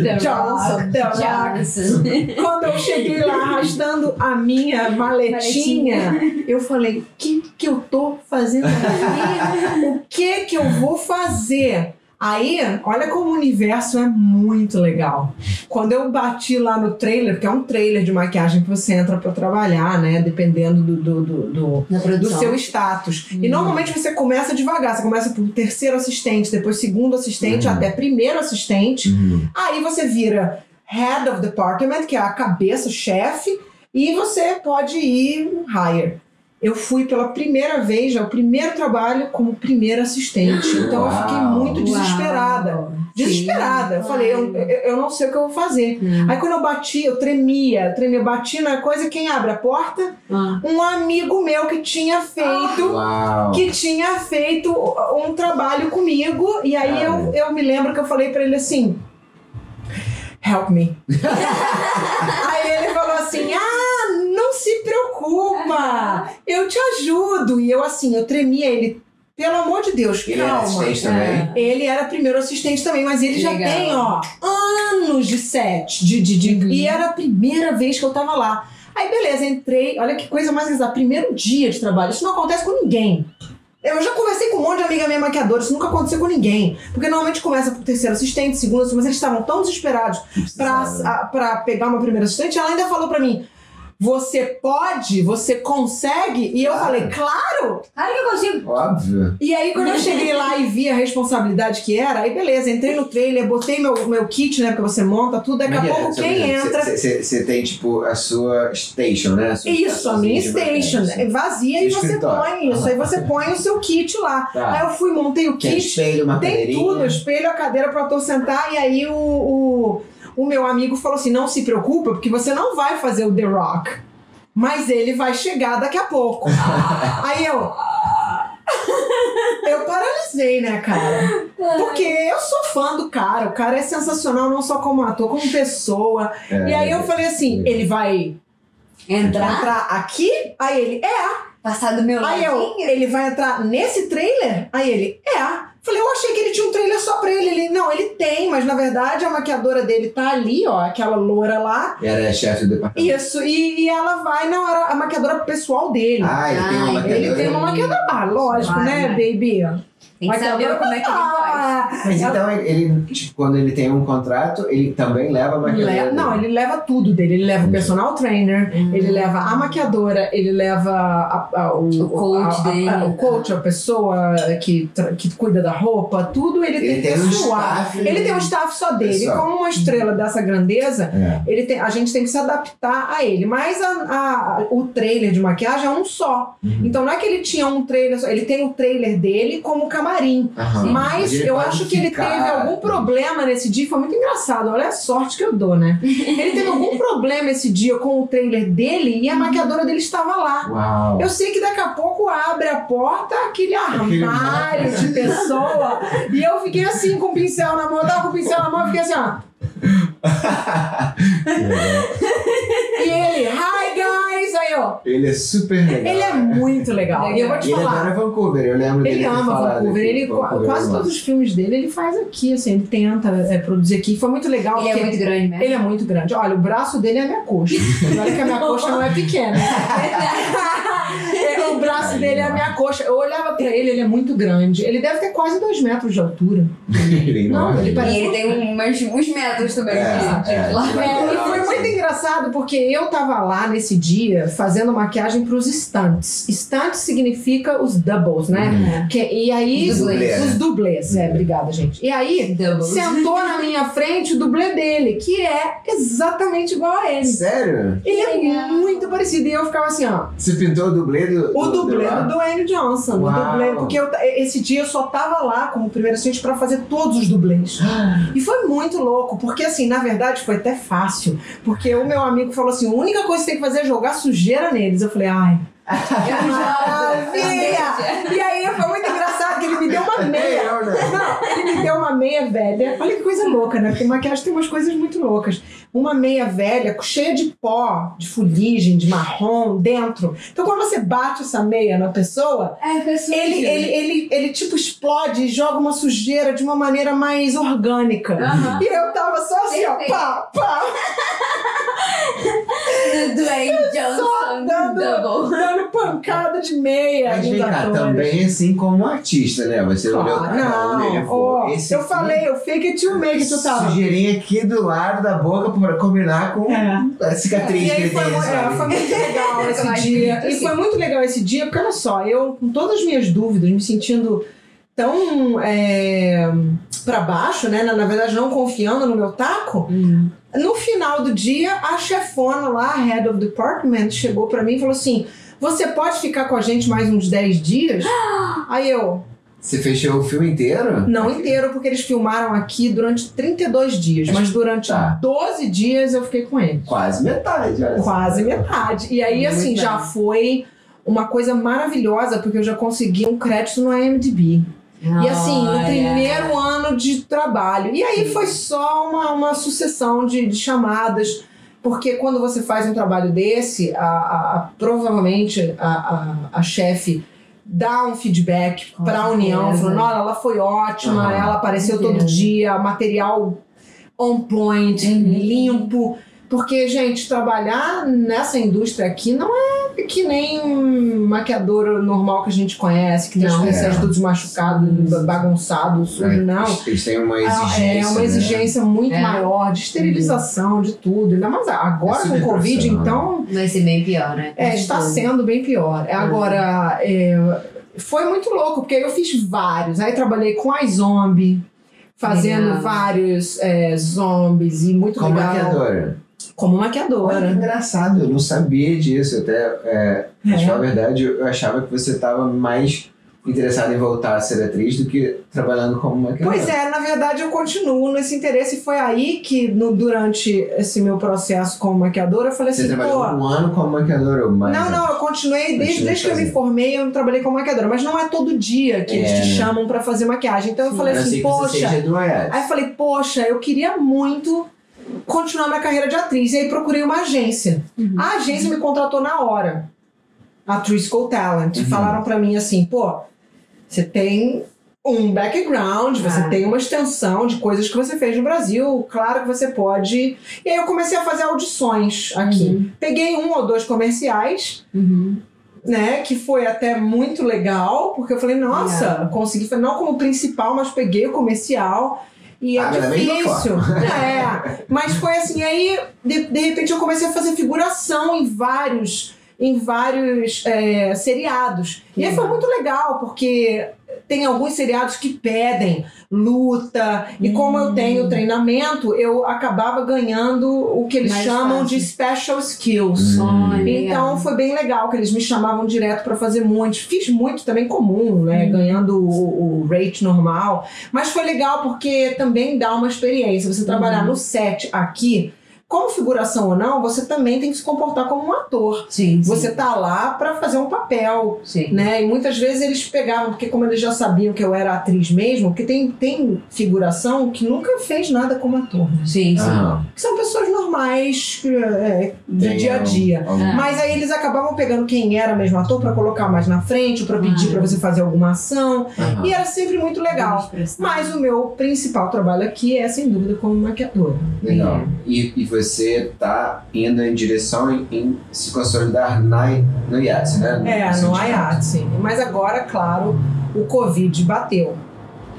é, Johnson, Rock The Rock. Johnson. Quando eu cheguei lá arrastando a minha maletinha, eu falei: o que, que eu tô fazendo aqui? O que que eu vou fazer? Aí, olha como o universo é muito legal. Quando eu bati lá no trailer, porque é um trailer de maquiagem que você entra pra trabalhar, né? Dependendo do, do, do, do- do produção. seu status. E Hum. normalmente você começa devagar, você começa por terceiro assistente, depois segundo assistente, Uhum. até primeiro assistente. Uhum. Aí você vira head of department, que é a cabeça, chefe, e você pode ir higher. Eu fui pela primeira vez, já o primeiro trabalho como primeiro assistente. Então eu fiquei Uau. muito desesperada. Uau. Desesperada. Sim, eu falei, eu, eu, não sei o que eu vou fazer. Hum. Aí quando eu bati, eu tremia, eu tremia, eu bati na coisa, quem abre a porta? Ah. Um amigo meu que tinha feito Uau. que tinha feito um trabalho comigo. E aí eu, eu me lembro que eu falei pra ele assim: Help me. aí ele falou assim: Ah, não se preocupa, eu te ajudo. E eu assim, eu tremia ele. Pelo amor de Deus, Ele era calma. assistente também. Ele era primeiro assistente também, mas ele já Legal. tem, ó, anos de set. De, de, de- Uhum. E era a primeira vez que eu tava lá. Aí, beleza, entrei. Olha que coisa mais exata. Primeiro dia de trabalho. Isso não acontece com ninguém. Eu já conversei com um monte de amiga minha maquiadora, isso nunca aconteceu com ninguém. Porque normalmente começa por terceiro assistente, segundo assistente, mas eles estavam tão desesperados pra, a- pra pegar uma primeira assistente, ela ainda falou pra mim: Você pode? Você consegue? E eu Claro. falei: Claro! Claro que eu consigo. Óbvio. E aí, quando eu cheguei lá e vi a responsabilidade que era, aí beleza, entrei no trailer, botei meu, meu kit, né? Porque você monta tudo, daqui a é é? pouco Só quem entra. Você tem, tipo, a sua station, né? sua Isso, a minha station. maquiagem. É vazia e você põe isso. Aí você põe o seu kit lá. Tá. Aí eu fui, montei o Tem kit. espelho, uma Tem cadeirinha. tudo, espelho, a cadeira para ator sentar. E aí o, o, o meu amigo falou assim: não se preocupa, porque você não vai fazer o The Rock. Mas ele vai chegar daqui a pouco. aí eu. Eu paralisei, né, cara? Porque eu sou fã do cara. O cara é sensacional, não só como ator, como pessoa. É, E aí eu falei assim: ele vai Entrar, entrar aqui? Aí ele, é. passar do meu Aí eu, ele vai entrar nesse trailer? Aí ele, é. Falei, eu achei que ele tinha um trailer só pra ele. Ele, não, ele tem, mas na verdade a maquiadora dele tá ali, ó, aquela loura lá. Era chefe do departamento. Isso, e, e ela vai, não, era a maquiadora pessoal dele. Ah, ele tem uma Ai, maquiadora. ele tem uma maquiadora, ah, lógico, Vai, né, vai. baby? Tem que saber Maquiadora como é que ele faz. Mas então, ele, tipo, quando ele tem um contrato, ele também leva a maquiadora. Le- não, ele leva tudo dele. Ele leva o personal trainer, Hum. ele leva a maquiadora, ele leva a- a- o, O coach a- a- dele. o coach, a pessoa que, que cuida da roupa, tudo ele, Ele tem tem um pessoal. staff. Ele tem um staff só dele. Pessoal. Como uma estrela dessa grandeza, É. ele tem, a gente tem que se adaptar a ele. Mas a- a- o trailer de maquiagem é um só. Uhum. Então não é que ele tinha um trailer só, ele tem o trailer dele como camarim. Aham. Mas eu acho que ele ficar- teve algum problema nesse dia, foi muito engraçado. Olha a sorte que eu dou, né? Ele teve algum problema esse dia com o trailer dele e a maquiadora dele estava lá. Uau. Eu sei que daqui a pouco abre a porta, aquele armário de pessoa, e eu fiquei assim com o pincel na mão, eu tava com o pincel na mão, eu fiquei assim, ó. E ele, Ele é super legal. Ele é muito legal. E eu vou te Ele falar. adora Vancouver, eu lembro dele Ele ter ama Vancouver, ele, Vancouver quase é todos os filmes dele ele faz aqui, assim, ele tenta é, produzir aqui. Foi muito legal. Ele é muito grande mesmo. ele é muito grande. Olha, o braço dele é a minha coxa. Olha que a minha coxa não é pequena. É, o braço dele é a minha coxa. Eu olhava pra ele, ele é muito grande. Ele deve ter quase dois metros de altura. Ele é Não, ele parece- E ele tem umas, uns metros também. É, gente. é. Lá- É, e foi muito engraçado porque eu tava lá nesse dia fazendo maquiagem pros stunts. Stunts significa os doubles, né? Que, e aí. Os dublês. Os dublês, é, obrigada, gente. E aí, Doubles. sentou na minha frente o dublê dele, que é exatamente igual a ele. Sério? Ele é Legal. muito parecido. E eu ficava assim, ó. Você pintou o dublê do. O do- dublê do- do Dwayne Johnson. O Uau. dublê, porque eu, esse dia eu só tava lá como primeiro assistente pra fazer todos os dublês. E foi muito louco, porque assim, na verdade foi até fácil. Porque o meu amigo falou assim: a única coisa que você tem que fazer é jogar sujeira neles. Eu falei, ai. Maravilha! E aí foi muito engraçado que ele me deu uma meia. Eu, né? Não, ele me deu uma meia velha. Olha que coisa louca, né? Porque maquiagem tem umas coisas muito loucas. Uma meia velha cheia de pó, de fuligem, de marrom dentro. Então quando você bate essa meia na pessoa, É, pessoal. ele, ele, ele, ele tipo explode e joga uma sujeira de uma maneira mais orgânica. Aham. E eu tava só assim, ó, Perfeito. pá, pá, Do Dwayne Johnson dando- Double. dando pancada de meia. Mas vem cá, também assim como artista, né? Você olhou Claro, pra cada um dele e não. falou, Ó, esse eu aqui- falei, eu fake it you make it, tu tava. Sujeirinha aqui do lado da boca pra combinar com É. a cicatriz E que aí ele foi, tem. é, foi muito legal esse dia. E assim. foi muito legal esse dia, porque olha só, eu com todas as minhas dúvidas, me sentindo tão é, para baixo, né? Na, na verdade, não confiando no meu taco. No final do dia, a chefona lá, a head of department, chegou pra mim e falou assim: Você pode ficar com a gente mais uns 10 dias? Aí eu, Você fechou o filme inteiro? não inteiro, porque eles filmaram aqui durante 32 dias, mas durante Tá. 12 dias eu fiquei com eles. Quase metade, olha só. Quase metade. E aí, Muito assim, bem. já foi uma coisa maravilhosa, porque eu já consegui um crédito no IMDb. E assim, no primeiro ano de trabalho. E aí foi só uma, uma sucessão de, de chamadas. Porque quando você faz um trabalho desse, a, a- a- provavelmente a, a, a chefe dá um feedback para a União, falando: olha, ela foi ótima, ela apareceu todo dia, material on point, Uhum. limpo. Porque, gente, trabalhar nessa indústria aqui não é que nem um maquiador normal que a gente conhece, que tem os É. todos machucados, bagunçados, sujos, não. Eles têm uma Ah, exigência. É uma né? exigência muito É. maior de esterilização, de tudo. Ainda mais agora É com o Covid, profissional. então Vai ser bem pior, né? é, Com está sendo bem pior. É, Agora, é, foi muito louco, porque aí eu fiz vários. Aí trabalhei com a zombie, fazendo Legal. vários é, zombies e muito Como legal. maquiadora. Como Olha que maquiadora. engraçado, eu não sabia disso. Até, é, É. falar a verdade, eu achava que você estava mais interessada em voltar a ser atriz do que trabalhando como maquiadora. Pois é, na verdade eu continuo nesse interesse. E foi aí que, no- durante esse meu processo como maquiadora, eu falei Você assim, trabalhou pô. um ano como maquiadora ou mais? Não, não, eu continuei desde, desde que eu me formei, eu trabalhei como maquiadora, mas não é todo dia que eles É, te né? chamam pra fazer maquiagem. Então eu falei assim, que você poxa. Aí eu falei, poxa, eu queria muito continuar minha carreira de atriz. E aí procurei uma agência. Uhum. A agência me contratou na hora. A Trisco Talent. Uhum. Falaram pra mim assim, pô, você tem um background, você Ah. tem uma extensão de coisas que você fez no Brasil, claro que você pode. E aí eu comecei a fazer audições aqui. Uhum. Peguei um ou dois comerciais, Uhum. né? Que foi até muito legal, porque eu falei, nossa, Legal. consegui, não como principal, mas peguei o comercial. E é Ah, mesma difícil. É. Mas foi assim, aí de, de repente eu comecei a fazer figuração em vários, em vários é, seriados. E aí foi muito legal, porque tem alguns seriados que pedem luta, e como eu Hum. tenho treinamento, eu acabava ganhando o que eles Mais chamam de fácil. special skills. Hum. Então foi bem legal que eles me chamavam direto pra fazer muitos. Fiz muito também comum, né? Uhum. Ganhando o, o rate normal. Mas foi legal porque também dá uma experiência. Você trabalhar Uhum. no set aqui como figuração ou não, você também tem que se comportar como um ator. Sim, sim. Você tá lá para fazer um papel, Sim. né? E muitas vezes eles pegavam, porque como eles já sabiam que eu era atriz mesmo, porque tem, tem figuração que nunca fez nada como ator, né? Sim, sim. Ah, Que são pessoas normais, é, do tem dia a dia. algum- Ah. Mas aí eles acabavam pegando quem era mesmo ator para colocar mais na frente, ou para pedir Ah. para você fazer alguma ação. Aham. E era sempre muito legal. Mas o meu principal trabalho aqui é, sem dúvida, como maquiadora. Legal. E, e você tá indo em direção em, em se consolidar na, no IATS, né? É, no sindicato. IAT, sim. Mas agora, claro, o Covid bateu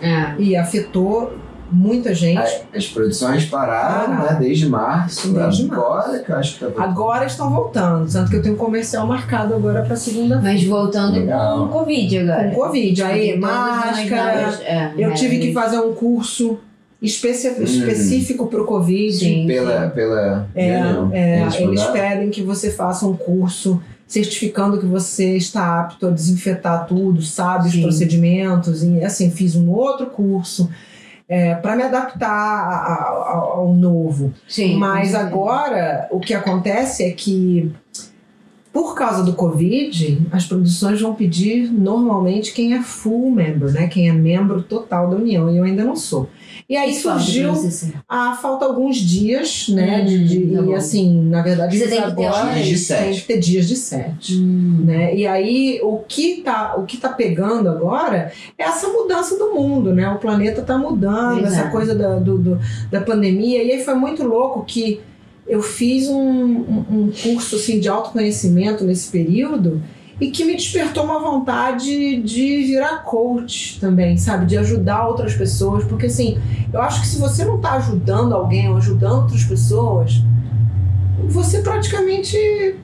É. e afetou muita gente. As, as produções pararam, Pararam. né? Desde março. Desde agora que eu acho que tá voltando. Agora estão voltando, tanto que eu tenho um comercial marcado agora para segunda Mas voltando Legal. com o Covid agora. com Covid. Aí, todas as máscara. é, Eu tive que é, fazer um curso especi- Hum. específico para o Covid. Sim. Pela, pela É, reunião. é, Eles pedem que você faça um curso certificando que você está apto a desinfetar tudo, sabe os Sim. procedimentos. E assim, fiz um outro curso para me adaptar a- a- a- ao novo. Sim, Mas agora o que acontece é que por causa do Covid, as produções vão pedir normalmente quem é full member, né? Quem é membro total da União, e eu ainda não sou. E aí surgiu ah, falta alguns dias, né? Hum, de, de- tá e assim, na verdade, Você tem que ter agora horas de tem sete. que ter dias de sete. Hum. Né? E aí o que, tá, o que tá pegando agora é essa mudança do mundo, né? O planeta tá mudando, essa coisa da, do, do- da pandemia. E aí foi muito louco que eu fiz um, um, um curso assim, de autoconhecimento nesse período e que me despertou uma vontade de virar coach também, sabe? De ajudar outras pessoas. Porque assim, eu acho que se você não tá ajudando alguém ou ajudando outras pessoas, você praticamente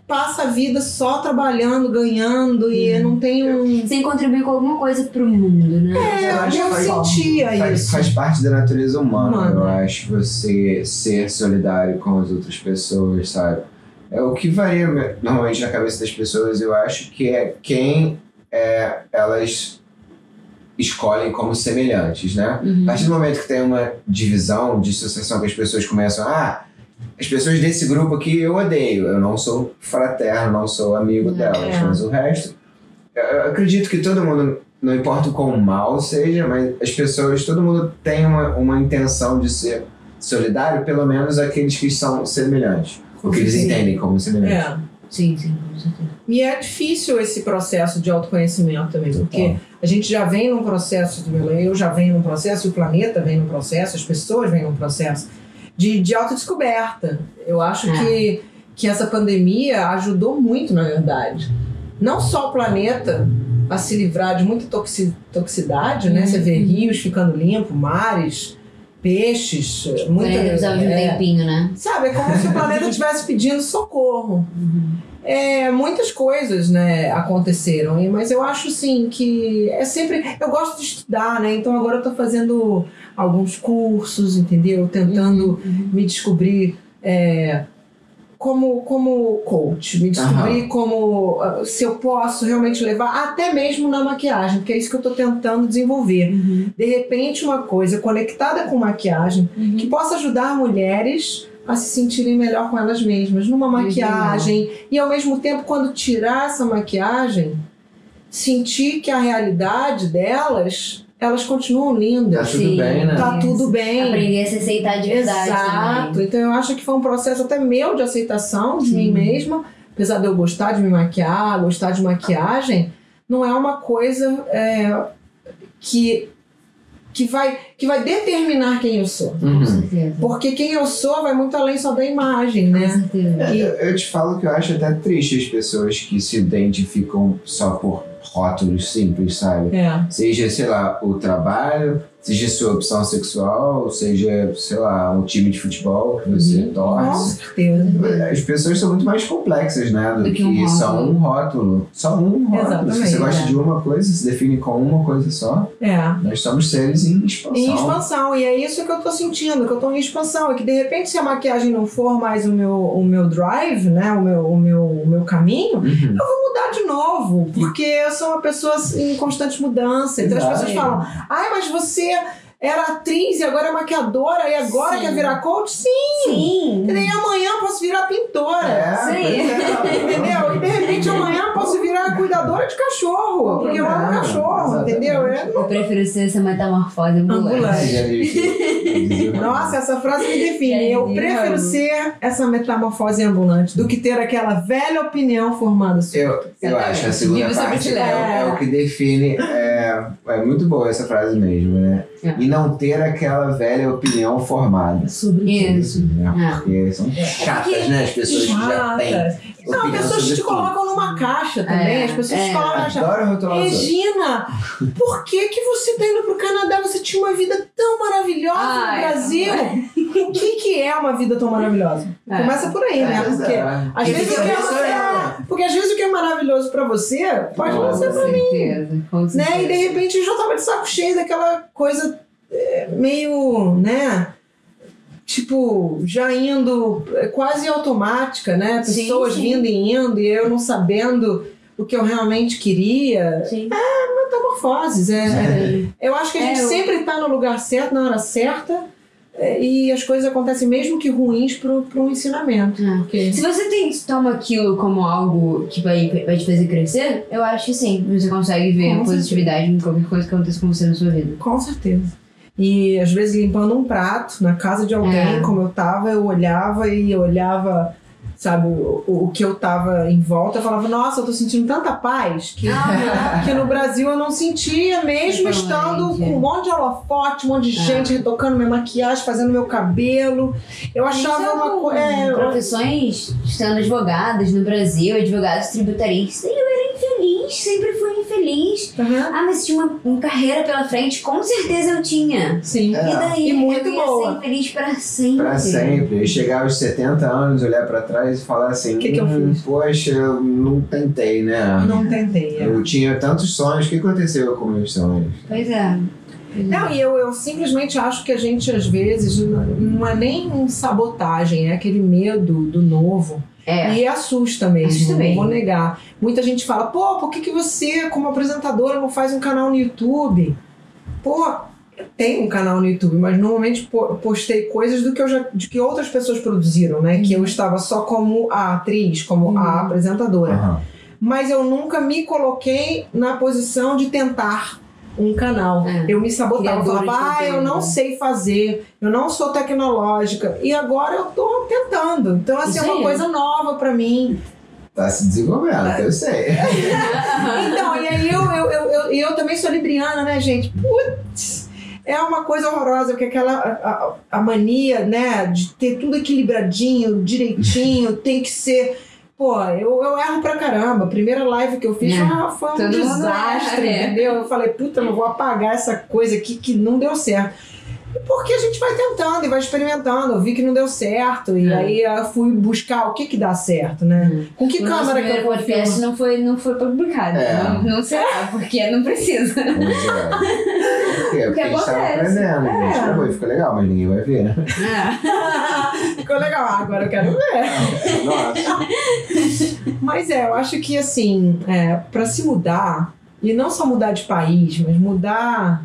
passa a vida só trabalhando, ganhando e não tem um. Sem contribuir com alguma coisa pro mundo, né? É, Eu acho eu que faz- sentia Faz, isso. faz parte da natureza humana, Humana. eu acho, você ser solidário com as outras pessoas, sabe? É o que varia me- normalmente na cabeça das pessoas, eu acho que é quem é, elas escolhem como semelhantes, né? Uhum. A partir do momento que tem uma divisão, dissociação, que as pessoas começam, ah, as pessoas desse grupo aqui eu odeio, eu não sou fraterno, não sou amigo É. delas, mas o resto, eu eu acredito que todo mundo, não importa o quão mal seja, mas as pessoas, todo mundo tem uma, uma intenção de ser solidário, pelo menos aqueles que são semelhantes, o que eles entendem como semelhantes. É. Sim, sim, com certeza. E é difícil esse processo de autoconhecimento também, porque a gente já vem num processo, eu já venho num processo, e o planeta vem num processo, as pessoas vêm num processo de, de autodescoberta. Eu acho É. que, que essa pandemia ajudou muito, na verdade. Não só o planeta a se livrar de muita toxi, toxicidade, né? Uhum. Você vê rios ficando limpos, mares, peixes, muita... Quando precisava de um é, tempinho, né? Sabe, é como se o planeta estivesse pedindo socorro. É, muitas coisas, né, aconteceram, mas eu acho, assim, que é sempre... Eu gosto de estudar, né, então agora eu tô fazendo alguns cursos, entendeu? Tentando me descobrir é, como, como coach, me descobrir como... ah, se eu posso realmente levar, até mesmo na maquiagem, porque é isso que eu tô tentando desenvolver. Uhum. De repente, uma coisa conectada com maquiagem Uhum. que possa ajudar mulheres a se sentirem melhor com elas mesmas, numa maquiagem. E ao mesmo tempo, quando tirar essa maquiagem, sentir que a realidade delas, elas continuam Tá lindas. tudo Sim. bem, né? Tá tudo bem. Aprender a se aceitar de verdade. Exato. também. Então eu acho que foi um processo até meu de aceitação de Sim. mim mesma. Apesar de eu gostar de me maquiar, gostar de maquiagem, não é uma coisa é, que, que, vai, que vai determinar quem eu sou. Com Uhum. certeza. Porque quem eu sou vai muito além só da imagem, Com né? certeza. É, Eu, eu te falo que eu acho até triste as pessoas que se identificam só por rótulos simples, sabe? É. Seja, sei lá, o trabalho, seja sua opção sexual, seja, sei lá, um time de futebol que você Com torce. certeza. As pessoas são muito mais complexas, né? Do, Do que, que um só um rótulo. Só um rótulo. Exatamente, Se você gosta é. de uma coisa, se define com uma coisa só. É. Nós somos seres em expansão. Em expansão, e é isso que eu tô sentindo, que eu tô em expansão. É que de repente, se a maquiagem não for mais o meu, o meu drive, né? O meu, o meu, o meu caminho, Uhum. eu vou mudar de novo. Porque eu sou uma pessoa em constante mudança. Então as Exato. pessoas falam, ai, mas você ideia era atriz e agora é maquiadora e agora Sim. quer virar coach? Sim! Sim. E daí amanhã eu posso virar pintora. É, Sim. é. Entendeu? E de repente amanhã eu posso virar cuidadora de cachorro. Porque eu amo cachorro, exatamente. entendeu? É Eu prefiro ser essa metamorfose ambulante. Que- Nossa, essa frase me define. Eu prefiro ser essa metamorfose ambulante do que ter aquela velha opinião formada sobre. Eu, eu acho a segunda parte é, é o que define. É, é muito boa essa frase mesmo, né? É. E não ter aquela velha opinião formada. Sobre Isso. né? É. Porque são chatas, né? As pessoas que já têm. Chatas. Não, pessoas te tudo. colocam numa caixa também. É, As pessoas te é. colocam numa caixa. Regina, por que que você tá indo pro Canadá? Você tinha uma vida tão maravilhosa Ai, no Brasil. O que que é uma vida tão maravilhosa? É. Começa por aí, né? Porque é. às vezes é, porque às vezes o que é maravilhoso pra você pode não ser pra mim. certeza. Com certeza. né? E de repente eu já tava de saco cheio daquela coisa é, meio, né? Tipo, já indo é, quase automática, né? Sim, Pessoas sim. vindo e indo e eu não sabendo o que eu realmente queria. Sim. Metamorfoses. É, É. eu acho que a É, gente eu- sempre tá no lugar certo, na hora certa. é, E as coisas acontecem mesmo que ruins pro, pro ensinamento. É. Porque Se você tem, toma aquilo como algo que vai, vai te fazer crescer, eu acho que sim. Você consegue ver Com a positividade em qualquer coisa que aconteça com você na sua vida. Com certeza. E às vezes limpando um prato na casa de alguém, É. como eu tava, eu olhava e eu olhava, sabe, o, o que eu tava em volta, eu falava, nossa, eu tô sentindo tanta paz que, que no Brasil eu não sentia, mesmo estando com um monte de holofote, um monte de É. gente retocando minha maquiagem, fazendo meu cabelo. Eu achava é uma coisa. É, eu- Profissões, sendo advogadas no Brasil, advogados tributaristas, eu era infeliz, sempre fui infeliz. Aham. Ah, mas tinha uma, uma carreira pela frente, com certeza eu tinha. Sim. É. E daí E muito eu ia boa. ser infeliz pra sempre. Pra sempre. E chegar aos 70 anos, olhar pra trás e falar assim: Que que eu "Hum, fiz?" Poxa, eu não tentei, né? Não tentei. é. Eu tinha tantos sonhos, o que aconteceu com meus sonhos? Pois é. Pois é. Não, e eu, eu simplesmente acho que a gente, às vezes, não não é nem um sabotagem, é aquele medo do novo. É. E assusta mesmo, Assusta não vou negar. Muita gente fala, pô, por que, que você, como apresentadora, não faz um canal no YouTube? Pô, eu tenho um canal no YouTube, mas normalmente po- postei coisas do que, eu já, de que outras pessoas produziram, né? Que eu estava só como a atriz, como Uhum. a apresentadora Aham. mas eu nunca me coloquei na posição de tentar um canal. É. Eu me sabotava, de falava, ah, eu não sei fazer, eu não sou tecnológica. E agora eu tô tentando. Então, assim, Isso é uma coisa nova pra mim. Tá se desenvolvendo, É. eu sei. Então, e aí eu, eu, eu, eu, eu também sou libriana, né, gente? Putz! É uma coisa horrorosa, porque aquela a- a mania, né, de ter tudo equilibradinho, direitinho, tem que ser. Pô, eu, eu erro pra caramba. A primeira live que eu fiz É. foi um Todo desastre, é. entendeu? Eu falei, puta, eu não vou apagar essa coisa aqui que não deu certo. Porque a gente vai tentando e vai experimentando. Eu vi que não deu certo. E É. aí eu fui buscar o que que dá certo, né? Uhum. Com que o câmera que eu vou podcast não foi, não foi publicado. É. Não, não será, porque não precisa. Vamos ver. Por quê? Porque a gente aprendendo. A gente É. gravou e ficou legal, mas ninguém vai ver. né? Ficou legal. Ah, agora eu quero ver. Nossa. Mas é, eu acho que assim, é, para se mudar, e não só mudar de país, mas mudar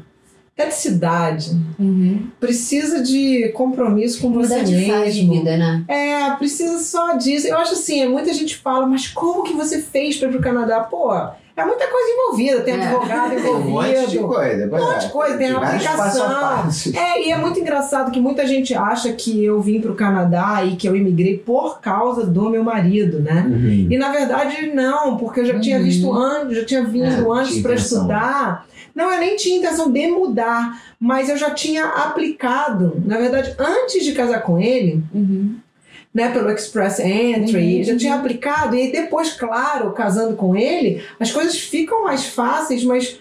até de cidade, Uhum. precisa de compromisso com você Mudar de fase de mesmo. vida, né? É, precisa só disso. Eu acho assim, muita gente fala, mas como que você fez para ir pro Canadá? Pô, é muita coisa envolvida, tem É. advogado Tem um monte de envolvido. coisa. Um monte de coisa, tem vários aplicação. passo a passo. É, e é muito engraçado que muita gente acha que eu vim pro Canadá e que eu imigrei por causa do meu marido, né? Uhum. E na verdade não, porque eu já tinha Uhum. visto antes, já tinha vindo É, antes tinha para estudar. Não, eu nem tinha intenção de mudar, mas eu já tinha aplicado. Na verdade, antes de casar com ele, Uhum. né, pelo Express Entry, Uhum. já tinha aplicado e depois, claro, casando com ele, as coisas ficam mais fáceis, mas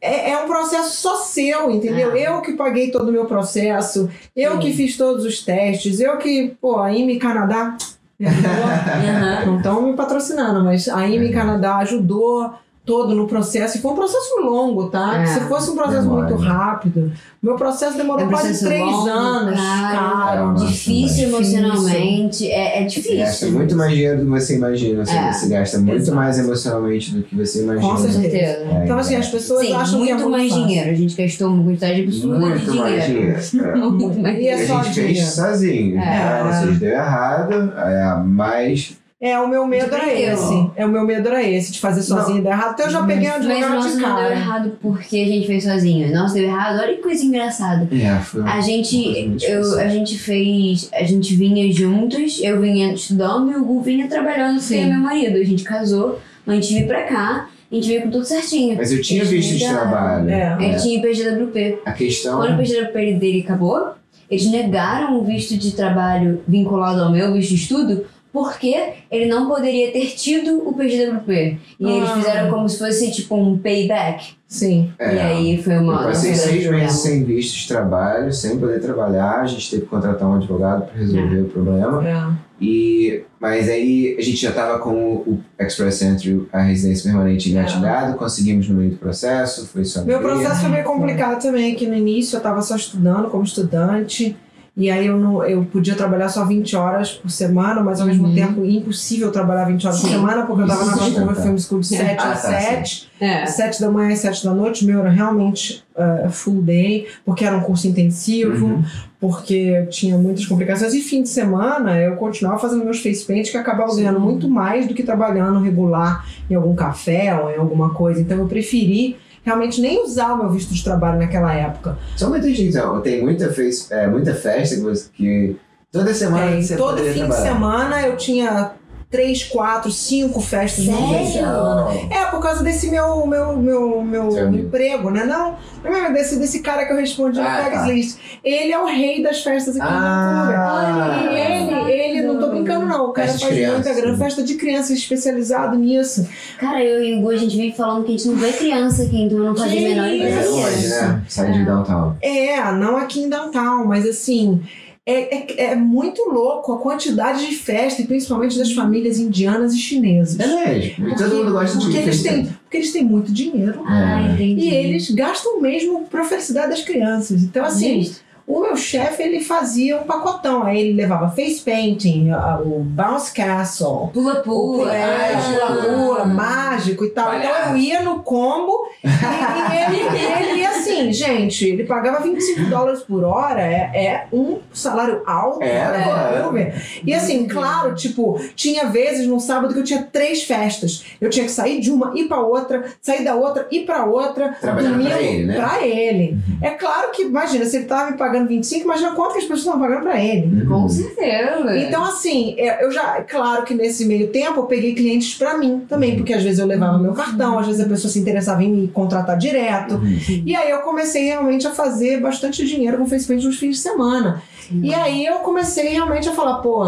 é, é um processo só seu, entendeu? Ah. Eu que paguei todo o meu processo, eu Sim. que fiz todos os testes, eu que, pô, a IME Canadá. Aham. Não estão me patrocinando, mas a IME Canadá ajudou todo no processo. E foi um processo longo, tá? É, Se fosse um processo demora. muito rápido, meu processo demorou É um quase processo três longo, anos. caro. Nossa, difícil mas- emocionalmente. É, é Você difícil. gasta muito mais dinheiro do que você imagina. Assim, É. Você gasta muito Exato. mais emocionalmente do que você imagina. Com certeza. É, Então, assim, é. as pessoas Sim, acham muito que é muito mais fácil. dinheiro. A gente gastou uma quantidade absurda de Muito mais dinheiro. dinheiro. É. Muito mais E é E a gente fez dinheiro. sozinho. É. né? Ou seja, deu errado, é, mas É, o meu medo era esse. É, o meu medo era esse, de fazer sozinho e dar errado. Então eu já peguei um Mas advogado nossa, de não deu errado porque a gente fez sozinho. Nossa, deu errado. Olha que coisa engraçada. é, foi uma A gente, eu, a gente fez, a gente vinha juntos, eu vinha estudando e o Gu vinha trabalhando é meu marido. A gente casou, a gente veio pra cá, a gente veio com tudo certinho. Mas eu tinha visto de trabalho. É. Ele tinha o PGWP. A questão. Quando o PGWP dele acabou, eles negaram o visto de trabalho vinculado ao meu visto de estudo porque ele não poderia ter tido o PGWP. E eles Ah. fizeram como se fosse tipo um payback. Sim. é, E aí foi eu uma. passei um grande seis meses sem visto de trabalho, sem poder trabalhar. A gente teve que contratar um advogado para resolver o problema. É. E, mas aí a gente já estava com o Express Entry, a residência permanente engatilhado, conseguimos no meio do processo, foi só Meu processo foi meio complicado também, que no início eu estava só estudando como estudante. E aí eu, não, eu podia trabalhar só 20 horas por semana, mas ao mesmo Uhum. tempo impossível trabalhar 20 horas por Sim. semana, porque eu estava na Isso, Vancouver. Film School de 7 Ah, a tá, 7. É. 7 da manhã e 7 da noite, meu era realmente uh, full day, porque era um curso intensivo, Uhum. porque tinha muitas complicações. E fim de semana eu continuava fazendo meus face paint, que acabava Sim. ganhando muito mais do que trabalhando regular em algum café ou em alguma coisa. Então eu preferi realmente nem usar o meu visto de trabalho naquela época. Só uma entendi, então, tem muita, fez, é, muita festa que, você, que toda semana você todo fim de trabalhar. semana eu tinha três, quatro, cinco festas no Sério? semana. É, por causa desse meu, meu, meu, meu Seu amigo. emprego, né? Não, não desse, desse cara que eu respondi Ah, no tá. Craigslist. Ele é o rei das festas aqui Ah. no. E ele, ele, não tô brincando não, o cara faz muita grana, festa de criança especializado nisso. Cara, eu e o Gu, a gente vive falando que a gente não vê criança aqui, então não faz a menor É ideia. longe, né? Sai de downtown. É, não aqui em downtown, mas assim... É, é, é muito louco a quantidade de festa, e principalmente das famílias indianas e chinesas. É mesmo. E todo mundo gosta de porque eles, têm, porque eles têm muito dinheiro. Ah, entendi. E eles gastam mesmo pra felicidade das crianças. Então, assim, Justo. O meu chefe, ele fazia um pacotão. Aí ele levava face painting, o bounce castle, Pula, o pula. é, mágico. pula, mágico e tal. Então eu ia no combo e, e ele, ele ia assim, gente, ele pagava 25 dólares por hora, é, é um salário alto. É, pra é. Vancouver. E assim, claro, tipo, tinha vezes no sábado que eu tinha três festas. Eu tinha que sair de uma, ir pra outra, sair da outra, ir pra outra. Trabalhando domingo, pra ele, né? Pra ele. É claro que, imagina, se ele tava me pagando 25, imagina quanto que as pessoas estavam pagando pra ele. Com Uhum. certeza. Então, assim, é, eu já, claro que nesse meio tempo eu peguei clientes pra mim também, porque às vezes eu levava meu cartão, às vezes a pessoa se interessava em me contratar direto. Uhum. E aí eu comecei realmente a fazer bastante dinheiro com Facebook nos fins de semana. E aí eu comecei realmente a falar, pô,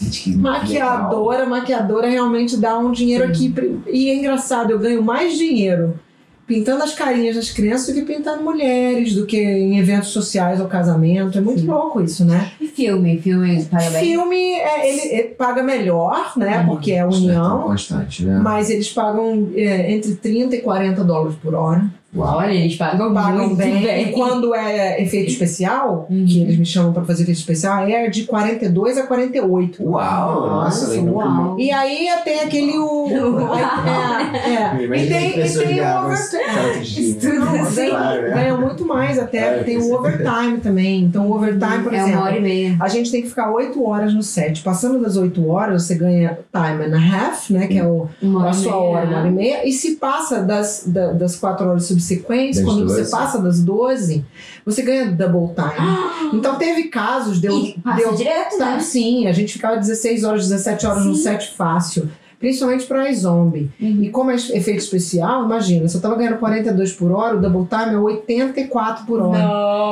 Gente, que maquiadora, maquiadora realmente dá um dinheiro aqui. E é engraçado, eu ganho mais dinheiro pintando as carinhas das crianças do que pintando mulheres, do que em eventos sociais ou casamento. É muito Sim. louco isso, né? E filme? Filme paga bem? Filme, é, ele, ele paga melhor, né? Uhum. Porque é é união. constante, né? Mas eles pagam é, entre 30 e 40 dólares por hora. Uau. Olha, eles pagam, Pagam muito bem. bem. E quando é efeito especial, Uhum. que eles me chamam pra fazer efeito especial, é de 42 a 48. Uau, nossa, lembra uau. E aí tem aquele o. o- é, é. E tem, e tem o overtime. Não, Sim. ganha, ganha muito mais até, Claro, tem o overtime também. Então o overtime, por É exemplo. uma hora e meia. A gente tem que ficar 8 horas no set. Passando das 8 horas, você ganha time and a half, né? Que é o, a sua hora, uma hora e meia. E se passa das, da- das 4 horas subsequentes, Das quando você 12. passa das 12, você ganha double time. Então teve casos, deu. E passa deu direto, Tá, né? sim, a gente ficava 16 horas, 17 horas no Sim. set fácil. Principalmente para zombie. Uhum. E como é efeito especial, imagina, se eu tava ganhando 42 por hora, o double time é 84 por hora.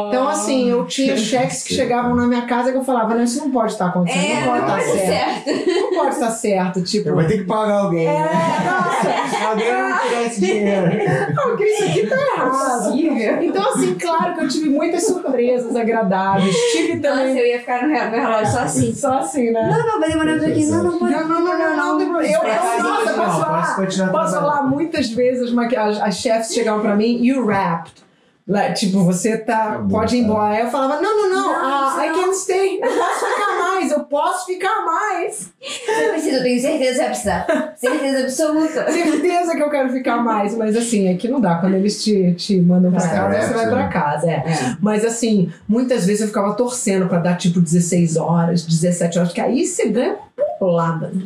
Então, assim, eu tinha cheques que chegavam na minha casa que eu falava, não, isso não pode estar acontecendo, É, não pode estar não pode certo. certo. Não pode estar certo, tipo. Eu vou ter que pagar alguém. É, né? nossa, Alguém vai tirar esse dinheiro. não, isso aqui tá errado. Então, assim, claro que eu tive muitas surpresas agradáveis. Tive Nossa, também. eu ia ficar no relógio só assim. Só assim, né? Não, não, vai demorar um pouquinho. Não, não pode. Não, não, não, não, não, não, tem problema. Eu, eu, nossa, Posso falar? posso continuar Posso trabalhando. falar, muitas vezes as, as, chefes chegavam pra mim, you wrapped. Lá, tipo, você tá, Acabou, pode ir tá. embora. Aí eu falava, não, não, não, Não, ah, I can stay. Eu posso ficar mais, eu posso ficar mais. Você precisa, eu tenho certeza que vai precisar. Certeza absoluta. Certeza que eu quero ficar mais. Mas assim, aqui não dá. Quando eles te, te mandam pra Tá, casa, é, você vai sim. pra casa. É. É. Mas assim, muitas vezes eu ficava torcendo pra dar tipo 16 horas, 17 horas, porque aí você ganha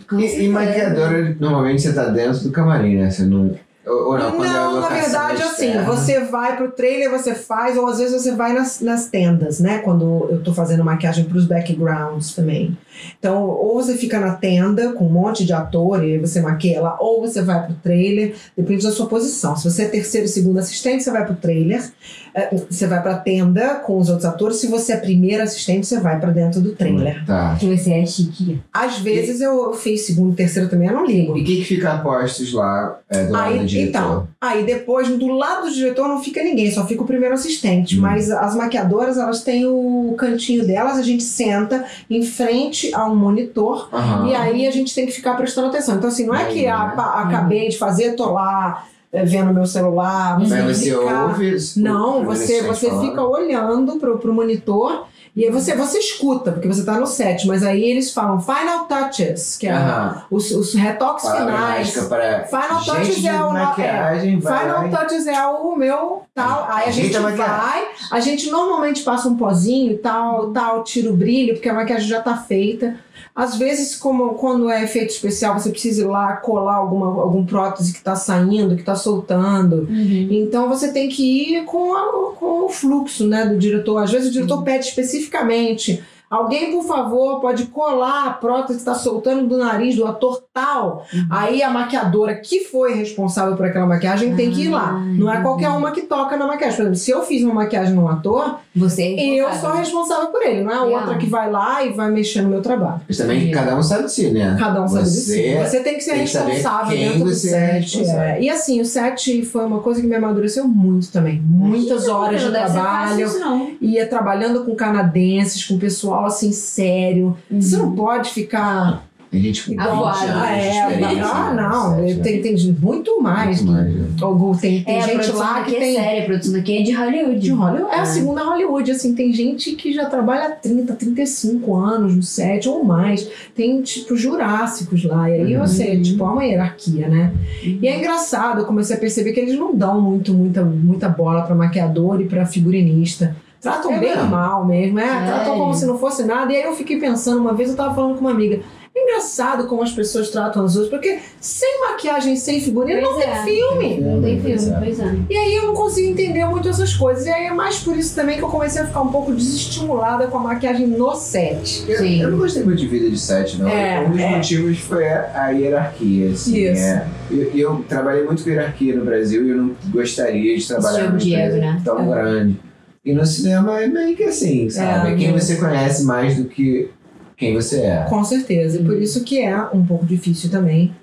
Com E, e maquiadora, normalmente você tá dentro do camarim, né? Você não. Ou, não, quando é Não, na verdade, assim, você vai pro trailer, você faz, ou às vezes você vai nas, nas tendas, né? Quando eu tô fazendo maquiagem pros backgrounds também. Então, ou você fica na tenda com um monte de ator e você maquia lá, ou você vai pro trailer, depende da sua posição. Se você é terceiro e segundo assistente, você vai pro trailer, você vai pra tenda com os outros atores. Se você é primeiro assistente, você vai pra dentro do trailer. Tá. Que você é chique. Às vezes eu fiz segundo e terceiro também, eu não ligo. E o que, que fica a postos lá é, do lado do Aí, diretor? então, aí depois, do lado do diretor não fica ninguém, só fica o primeiro assistente. Hum. Mas as maquiadoras, elas têm o cantinho delas, a gente senta em frente a um monitor Aham. e aí a gente tem que ficar prestando atenção. Então, assim, não é Aí, que né? pá, acabei de fazer, tô lá vendo meu celular. Mas você ficar- ouve. Não, o você, você fica olhando pro, pro monitor e aí você, você escuta, porque você tá no set, mas aí eles falam final touches, que é os, os retoques Palavra finais. para Final gente touches é o- maquiagem, vai lá Final touches é o meu tal. Aí a Ajeita gente a maquiagem. vai, a gente normalmente passa um pozinho e tal, tal, tira o brilho, porque a maquiagem já tá feita. Às vezes, como quando é efeito especial, você precisa ir lá colar alguma, algum prótese que tá saindo, que tá soltando. Então você tem que ir com, a- com o fluxo né, do diretor. Às vezes o diretor pede especificamente especificamente Alguém, por favor, pode colar a prótese que está soltando do nariz do ator tal. Uhum. Aí a maquiadora que foi responsável por aquela maquiagem tem que ir lá. Ah, Não é qualquer uma que toca na maquiagem. Por exemplo, se eu fiz uma maquiagem num ator, Você é eu sou responsável por ele. Não é a Yeah. outra que vai lá e vai mexer no meu trabalho. Mas também cada um sabe de si, né? Cada um sabe de si. Você Você tem que ser tem que responsável quem dentro do você é set. é. E assim, o set foi uma coisa que me amadureceu muito também. Muitas horas de trabalho. fácil isso, não. Ia trabalhando com canadenses, com pessoal assim sério. Você não pode ficar. Tem gente com 20 Avoado. anos de é, ah, né? não. Sete, né? Tem, tem muito mais. Muito mais, né? Ou Tem, tem É, a gente lá que é tem. séria, a produção daqui é de Hollywood. De Hollywood. É a É. segunda Hollywood, assim, tem gente que já trabalha há 30, 35 anos no set ou mais. Tem, tipo, jurássicos lá. E aí Uhum. você, tipo, há uma hierarquia, né? E é engraçado, eu comecei a perceber que eles não dão muito, muita, muita bola pra maquiador e pra figurinista. Tratam É bem mesmo? mal mesmo, é, Sério? tratam como se não fosse nada. E aí eu fiquei pensando, uma vez eu tava falando com uma amiga, é engraçado como as pessoas tratam os outros, porque sem maquiagem, sem figurino, não Pois tem é. filme. Não tem filme, Pois é. pois é. E aí eu não consigo entender muito essas coisas. E aí é mais por isso também que eu comecei a ficar um pouco desestimulada com a maquiagem no set. Eu, Sim. eu não gostei muito de vida de set, não. É, um dos é. motivos foi a, a hierarquia. Assim, Isso. é. E eu, eu trabalhei muito com hierarquia no Brasil e eu não gostaria de trabalhar empresa né? tão É. grande. E no cinema é meio que assim, sabe? É, quem você conhece mais do que quem você é. Com certeza. E por isso que é um pouco difícil também.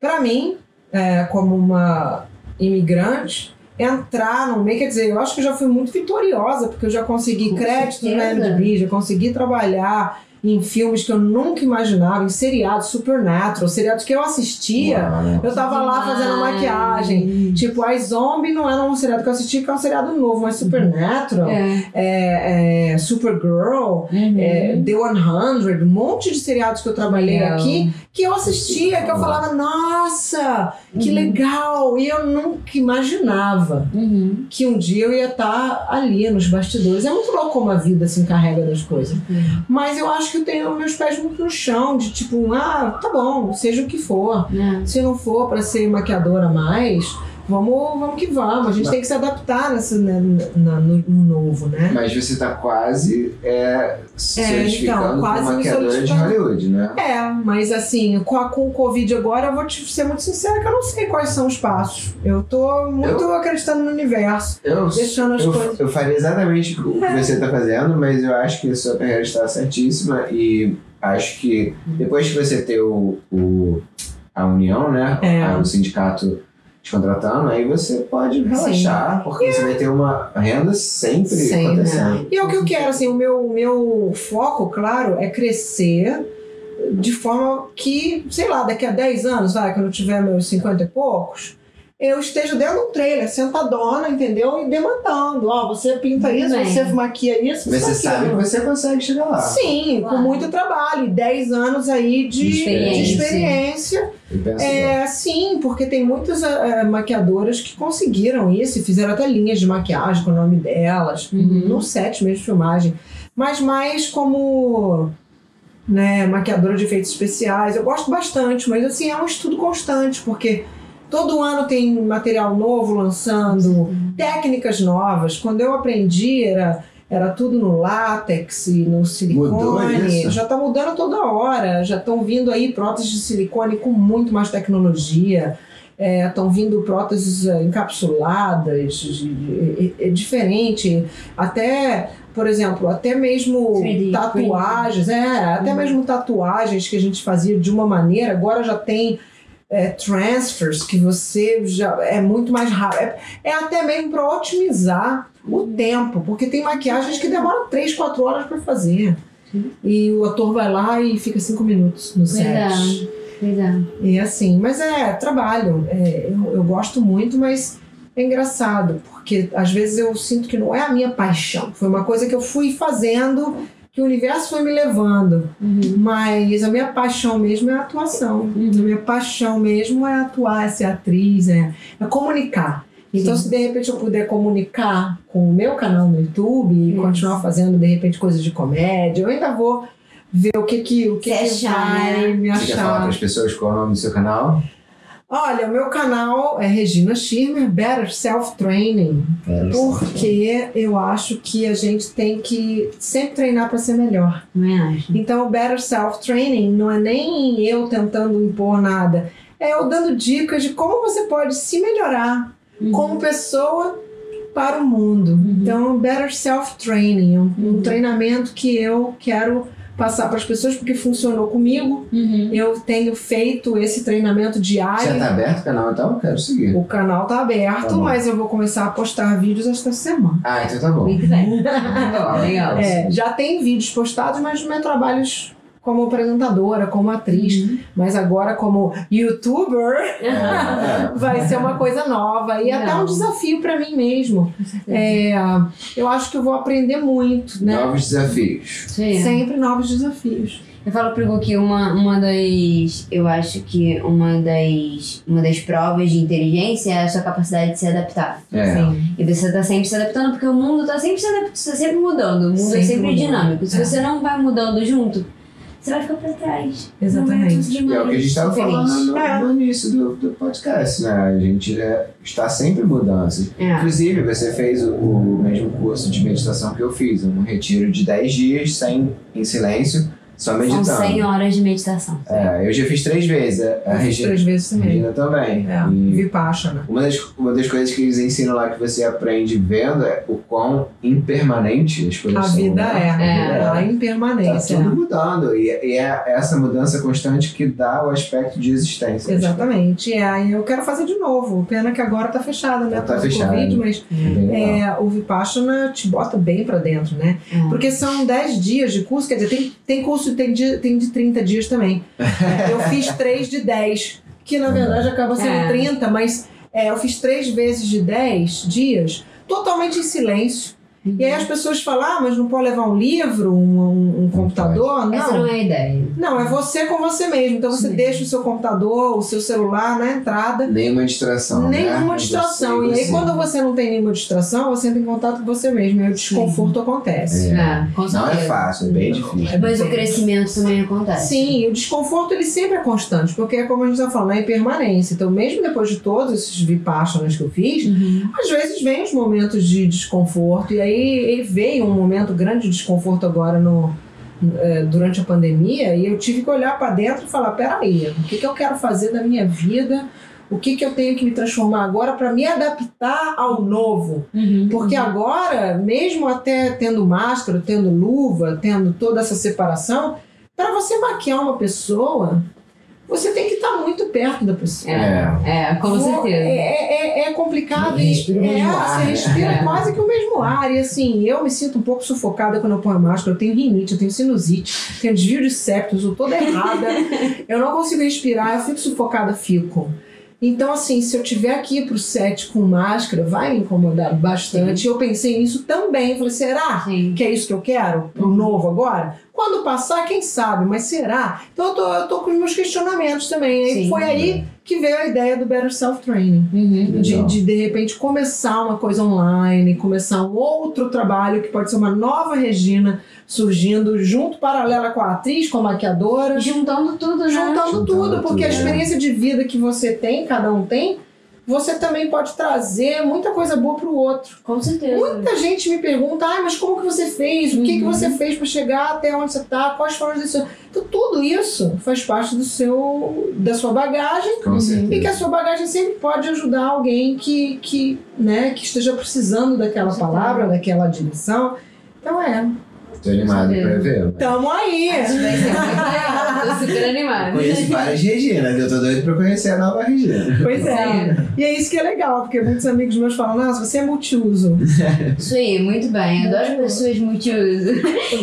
Pra mim, é, como uma imigrante, entrar no meio, quer dizer, eu acho que eu já fui muito vitoriosa, porque eu já consegui Com créditos na certeza. MDB, já consegui trabalhar em filmes que eu nunca imaginava, em seriados Supernatural, seriados que eu assistia. Uau? Eu tava lá fazendo maquiagem. Tipo, a Zombie não era um seriado que eu assisti, que é um seriado novo, mas Supernatural, É. é, é, Supergirl, Uhum. é, The 100, um monte de seriados que eu trabalhei Legal. aqui, que eu assistia, que eu falava, nossa, que Uhum. legal! E eu nunca imaginava Uhum. que um dia eu ia estar ali nos bastidores. É muito louco como a vida se encarrega das coisas. Mas eu acho que eu tenho meus pés muito no chão, de tipo, ah, tá bom, seja o que for. É. Se não for para ser maquiadora mais, vamos, vamos que vamos. A gente tem que se adaptar nessa, né, na- no, no novo, né? Mas você tá quase é, se É, então, quase como maquiadora de. Hollywood, né? É, mas assim, com, a, com o Covid agora, eu vou te ser muito sincera que eu não sei quais são os passos. Eu tô muito acreditando no universo, Eu, deixando as eu, coisas. eu faria exatamente o que você está fazendo, mas eu acho que a sua carreira está certíssima e acho que depois que você ter o, o- a união, né? É. o sindicato te contratando, aí você pode relaxar, porque você vai ter uma renda sempre Sempre. acontecendo. E é o que eu quero, assim, o meu, o meu foco, claro, é crescer de forma que, sei lá, daqui a 10 anos, vai, quando eu tiver meus 50 e poucos, eu esteja dentro de um trailer, sentadona, entendeu? E demandando. Ó, você pinta Muito isso, bem. você maquia isso, Mas você sabe que você consegue chegar lá. Sim, com Claro. muito trabalho. E 10 anos aí de, De de experiência. experiência. Penso igual. É, sim, porque tem muitas eh, maquiadoras que conseguiram isso e fizeram até linhas de maquiagem com o nome delas, Uhum. no set mesmo de filmagem. Mas mais como né, maquiadora de efeitos especiais. Eu gosto bastante, mas assim, é um estudo constante, porque todo ano tem material novo lançando, técnicas novas. Quando eu aprendi, era. Era tudo no látex e no Mudou silicone. Já está mudando toda hora. Já estão vindo aí próteses de silicone com muito mais tecnologia. Estão vindo próteses eh, encapsuladas, é, é diferente. Até, por exemplo, até mesmo 3D tatuagens, é, até Uhum. mesmo tatuagens que a gente fazia de uma maneira, agora já tem é, transfers que você já é muito mais rápido. É, é até mesmo para otimizar o tempo, porque tem maquiagens que demoram 3, 4 horas para fazer. Sim. E o ator vai lá e fica 5 minutos no set. Verdade. Pois é. E assim, mas é trabalho. É, eu, eu gosto muito, mas é engraçado, porque às vezes eu sinto que não é a minha paixão. Foi uma coisa que eu fui fazendo, que o universo foi me levando. Uhum. Mas a minha paixão mesmo é a atuação. A minha paixão mesmo é atuar, é ser atriz, é, é comunicar. Então, Sim. se de repente eu puder comunicar com o meu canal no YouTube e Isso. continuar fazendo de repente coisas de comédia, eu ainda vou ver o que que, o que, que achar, vai né? me Você quer falar achar. para as pessoas qual é o nome do seu canal? Olha, o meu canal é Regina Schirmer Better Self Training, É, porque eu acho que a gente tem que sempre treinar para ser melhor. Acho. Então, o Better Self Training não é nem eu tentando impor nada, é eu dando dicas de como você pode se melhorar Uhum. como pessoa para o mundo. Uhum. Então, Better Self Training, um, um Uhum. treinamento que eu quero passar para as pessoas porque funcionou comigo. Uhum. Eu tenho feito esse treinamento diário. Já tá aberto o canal, então eu quero seguir. O canal tá aberto, Tá mas eu vou começar a postar vídeos esta semana. Ah, então tá bom. Muito bem. Bom, legal. É, já tem vídeos postados, mas não é trabalhos como apresentadora, como atriz, Uhum. mas agora como youtuber É, é. vai ser uma coisa nova e até um Não. desafio para mim mesmo. É, eu acho que eu vou aprender muito, né? Novos desafios. Isso aí. Sempre novos desafios. Eu falo pro Gu que uma, uma das. Eu acho que uma das, uma das provas de inteligência é a sua capacidade de se adaptar. É. Sim. E você tá sempre se adaptando, porque o mundo tá sempre se adaptando, tá sempre mudando. O mundo Sempre é sempre mudando. dinâmico. Se É. você não vai mudando junto, você vai ficar pra trás. Exatamente. É o que a gente estava falando no, É. no início do, do podcast, né? A gente é, está sempre em mudanças. É. Inclusive, você fez o, o mesmo curso de meditação que eu fiz, um retiro de 10 dias sem, em silêncio, só São meditando. 100 horas de meditação. É, eu já fiz três vezes, a, a Regina, três vezes também. Regina também. É, E Vipassana. uma, das, uma das coisas que eles ensinam lá que você aprende vendo é o quão impermanente as coisas A são. vida né? é, É. a Tá impermanência. tudo mudando. E, e é essa mudança constante que dá o aspecto de existência. Exatamente. É, e eu quero fazer de novo. Pena que agora tá fechado, né? Tá fechado. Covid, mas É é, o Vipassana te bota bem pra dentro, né? É. Porque são 10 dias de curso, quer dizer, tem, tem curso que tem, dia- tem de 30 dias também. É, eu fiz 3 de 10, que na verdade acaba sendo É. 30, mas é, eu fiz 3 vezes de 10 dias, totalmente em silêncio. Uhum. E aí as pessoas falam, ah, mas não pode levar um livro, um, um- um computador? Essa Não. não é a ideia. Não, é você com você mesmo. Então você Sim. deixa o seu computador, o seu celular na entrada. Nenhuma distração. né? Nenhuma É distração. você E aí, você. quando você não tem nenhuma distração, você entra em contato com você mesmo. E aí o desconforto acontece. É. É, com Não é fácil, é bem difícil. Mas o crescimento também acontece. Sim, o desconforto ele sempre é constante, porque é como a gente está falando, é impermanência. Então, mesmo depois de todos esses vipassanas que eu fiz, Uhum. às vezes vem os momentos de desconforto, e aí ele veio um momento grande de desconforto agora no, eh, durante a pandemia, e eu tive que olhar para dentro e falar: peraí, o que, que eu quero fazer da minha vida? O que, que eu tenho que me transformar agora para me adaptar ao novo? Uhum. Porque agora, mesmo até tendo máscara, tendo luva, tendo toda essa separação, para você maquiar uma pessoa, você tem que estar muito perto da pessoa. É, é, com Vo- certeza. É, é, é complicado. e- Respira é, ar, Você respira É. quase que o mesmo ar. E assim, eu me sinto um pouco sufocada quando eu ponho máscara. Eu tenho rinite, eu tenho sinusite, tenho desvio de septos, eu tô toda errada. eu não consigo respirar, eu fico sufocada, fico. Então, assim, se eu tiver aqui pro set com máscara, vai me incomodar bastante. Eu pensei nisso também. Falei, será? Sim. que é isso que eu quero pro novo agora? Quando passar, quem sabe, mas será? Então eu tô, eu tô com os meus questionamentos também. E Sim. foi aí que veio a ideia do Better Self Training. Uhum. De, de de repente começar uma coisa online, começar um outro trabalho que pode ser uma nova Regina surgindo junto, paralela com a atriz, com a maquiadora, Juntando tudo, né? juntando Juntando tudo, porque a tudo, é. experiência de vida que você tem, cada um tem, você também pode trazer muita coisa boa pro outro. Com certeza. Muita gente me pergunta, ah, mas como que você fez? O que, que Uhum. você fez para chegar até onde você está? Quais foram as decisões? Então, tudo isso faz parte do seu, da sua bagagem Com Uhum. certeza. e que a sua bagagem sempre pode ajudar alguém que, que, né, que esteja precisando daquela palavra, daquela direção. Então, é. Tô animado pra ver. Tamo aí! Acho que vai ser muito legal. Tô super animada. Conheço várias Reginas, eu tô doido pra conhecer a nova Regina. Pois é. E é isso que é legal, porque muitos amigos meus falam, nossa, você é multiuso. Isso aí, muito bem. Adoro pessoas multiuso.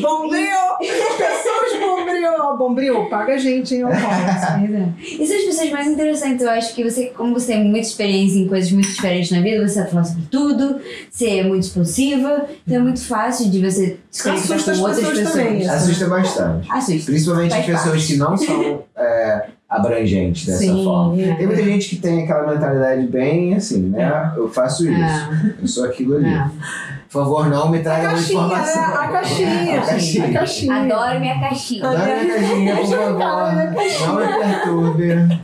Bombril! Pessoas bombril! Bombril, paga a gente, hein, Alcoólicos. E são as pessoas mais interessantes. Eu acho que você, como você tem muita experiência em coisas muito diferentes na vida, você falar sobre tudo, você é muito expansiva, então é muito fácil de você se conectar Assusta com as outras pessoas pessoas. também, isso. Assusta bastante. Assusta. Principalmente Faz pessoas parte. que não são é, abrangentes dessa Sim. forma. Tem muita gente que tem aquela mentalidade bem assim, né? Eu faço isso, É. eu sou aquilo ali. É. Por favor, não me A traga uma caixinha, né? informação. A caixinha. A caixinha. A caixinha. Adoro minha caixinha. Dá minha caixinha, por favor. Não me perturbe.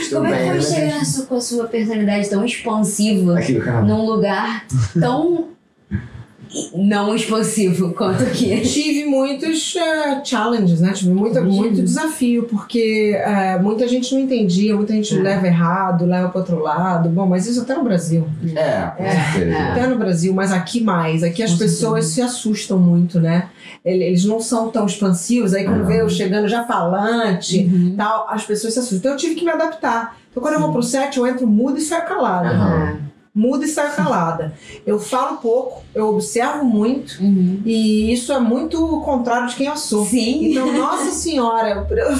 Estou Como é que bem. foi né? chegar sua- com a sua personalidade tão expansiva Aqui num lugar tão não expansivo quanto aqui? Tive muitos eh, challenges, né? Tive muita, muito desafio, porque eh, muita gente não entendia, muita gente É. leva errado, leva para outro lado. Bom, mas isso até no Brasil. É, É, certeza. é. Até no Brasil, mas aqui mais. Aqui as Com pessoas se assustam muito, né? Ele- Eles não são tão expansivos. Aí quando Uhum. vê eu chegando já falante Uhum. tal, as pessoas se assustam. Então eu tive que me adaptar. Então quando eu vou pro set, eu entro muda e saio calada. Aham. Muda e saio calada. Eu falo pouco, eu observo muito. Uhum. E isso é muito o contrário de quem eu sou. Sim. Então, nossa senhora, eu, eu,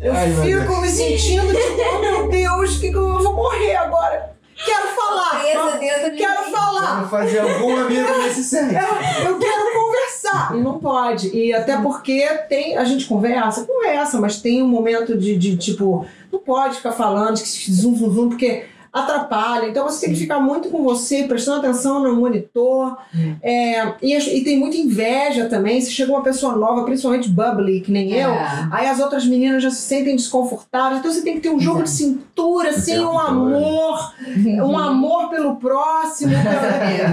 eu Ai, fico me sentindo tipo, oh meu Deus, que que eu vou morrer agora. Quero falar. Presa dentro de Quero falar. Vamos fazer algum amigo nesse set. Eu, eu quero conversar. E não pode. E até porque tem. A gente conversa, conversa, mas tem um momento de, de tipo, não pode ficar falando, de que zum, zum, zum, porque atrapalha. Então você tem que ficar muito com você, prestando atenção no monitor. É, e, as- e tem muita inveja também. Se chega uma pessoa nova, principalmente bubbly, que nem eu. É. Aí as outras meninas já se sentem desconfortáveis. Então você tem que ter um jogo de cintura, assim, um amor, um amor pelo próximo,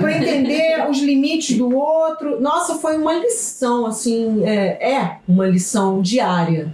pra entender os limites do outro. Nossa, foi uma lição, assim, é, é uma lição diária.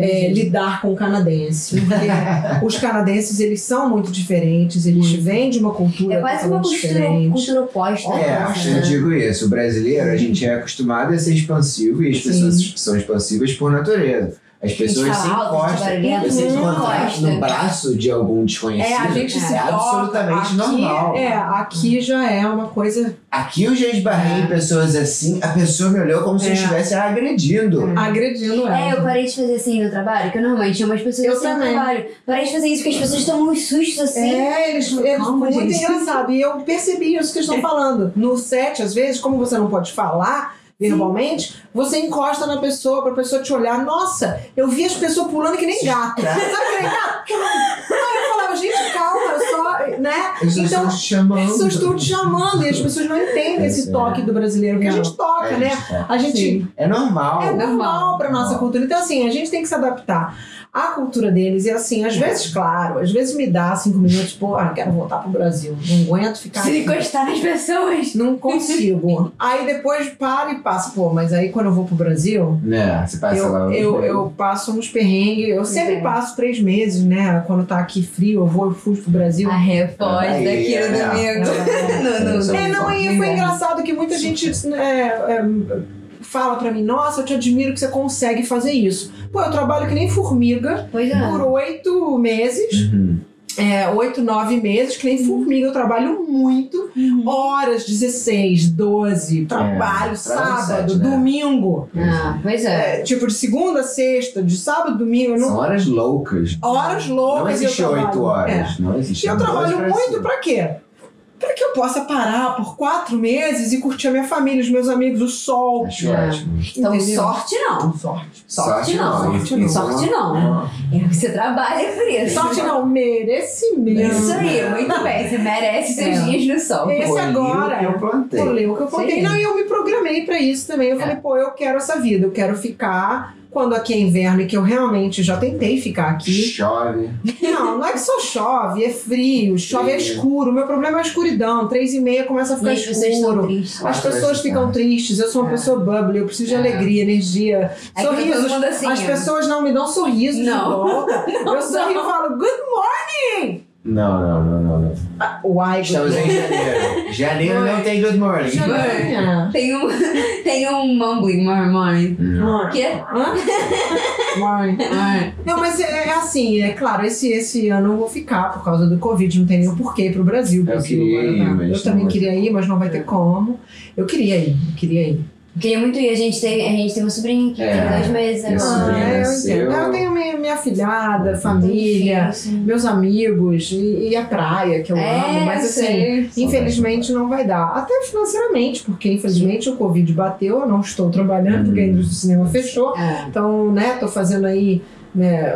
É, é, lidar com o canadense. Porque os canadenses, eles são muito diferentes, eles vêm de uma cultura É quase uma cultura, diferente. cultura oposta. É, à nossa, eu né? digo isso. O brasileiro, a gente é acostumado a ser expansivo e as Sim. pessoas são expansivas por natureza. As pessoas se encostam, barulhento, você Uhum. encontrar no braço de algum É, desconhecido. a gente se é absolutamente aqui, normal. É, aqui já é uma coisa Aqui eu já esbarrei É. em pessoas assim, a pessoa me olhou como se eu É. estivesse agredindo. agredindo ela. É, eu parei de fazer assim no trabalho, que eu normalmente tinha umas pessoas Eu assim também. no trabalho. Parei de fazer isso porque as pessoas tomam uns sustos assim. É, eles, eles Calma, muito gente. engraçado. E eu percebi isso que eles estão falando. No set, às vezes, como você não pode falar verbalmente, você encosta na pessoa pra pessoa te olhar. Nossa, eu vi as pessoas pulando que nem gato. Sabe que nem gato? Aí eu falava, gente, calma, eu só, né? Eu só Então, estou te chamando. Só estou te chamando e as pessoas não entendem esse Isso, toque do brasileiro, porque a gente toca, É, né? é. A gente. É normal. é normal normal. para nossa cultura. Então, assim, a gente tem que se adaptar à cultura deles. E, assim, às vezes, claro, às vezes me dá cinco minutos, pô, ah, quero voltar pro Brasil. Não aguento ficar Se encostar nas pessoas. Não consigo. aí depois para e passa. Pô, mas aí quando eu vou pro Brasil, Né, você passa lá. eu, uns eu, eu passo uns perrengues. Eu sempre É. passo três meses, né? Quando tá aqui frio, eu vou, eu fujo pro Brasil. A refoz Aí, daqui é. no domingo. É. É, É, não, e foi Inverno. engraçado que muita gente é, é, fala pra mim, nossa, eu te admiro que você consegue fazer isso. Pô, eu trabalho que nem formiga Pois é. por oito meses, Uhum. é, oito, nove meses, que nem formiga, eu trabalho muito, horas, 16, 12, trabalho, sábado, sete, né? domingo. Ah, pois é. É, tipo, de segunda a sexta, de sábado, domingo, não, São horas loucas. horas loucas. Não existe oito horas. É. Não existe. E eu trabalho muito pra quê? Pra que eu possa parar por quatro meses e curtir a minha família, os meus amigos, o sol. Acho É. ótimo. Então, Entendeu? sorte não. Sorte. Sorte não. Isso não. Sorte não. É que você trabalha por isso. Sorte não, merecimento. Isso aí, muito bem. Você merece seus É. dias no sol. Esse agora eu plantei. Leu o que eu. Sim. Não, e eu me programei pra isso também. Eu É. falei, pô, eu quero essa vida, eu quero ficar quando aqui é inverno e que eu realmente já tentei ficar aqui. Chove. Não, não é que só chove, é frio, chove é Sim. escuro. O meu problema é a escuridão. Três e meia começa a ficar escuro. As Ah, pessoas ficam tristes, eu sou uma É. pessoa bubbly, eu preciso de É. alegria, energia, É sorrisos. mundo assim, As ó. pessoas não me dão sorrisos Não. de volta. Eu sorrio e falo, good morning! Não, não, não, não. não. Ah, Uai, Estamos em morning. janeiro. Janeiro não tem good morning. Janeiro. Tem um, tem um mumbling. Não. Que? Hã? Morning. Não, mas é, é assim, é claro, esse, esse ano eu vou ficar por causa do Covid, não tem nenhum porquê pro Brasil. O Eu Brasil queria ir, tá- mas Eu também queria ir, mas não vai ter como. Eu queria ir, eu queria ir. Queria muito ir. A gente tem, a gente tem uma sobrinha que É, tem dois meses agora. Ah, eu entendo. Eu tenho minha, minha filhada, família, Sim. meus amigos e, e a praia, que eu É, amo, mas assim. sei. Infelizmente não vai dar. Até financeiramente, porque infelizmente o Covid bateu, eu não estou trabalhando, porque a Hum. indústria do cinema fechou. É. Então, né, tô fazendo aí, né,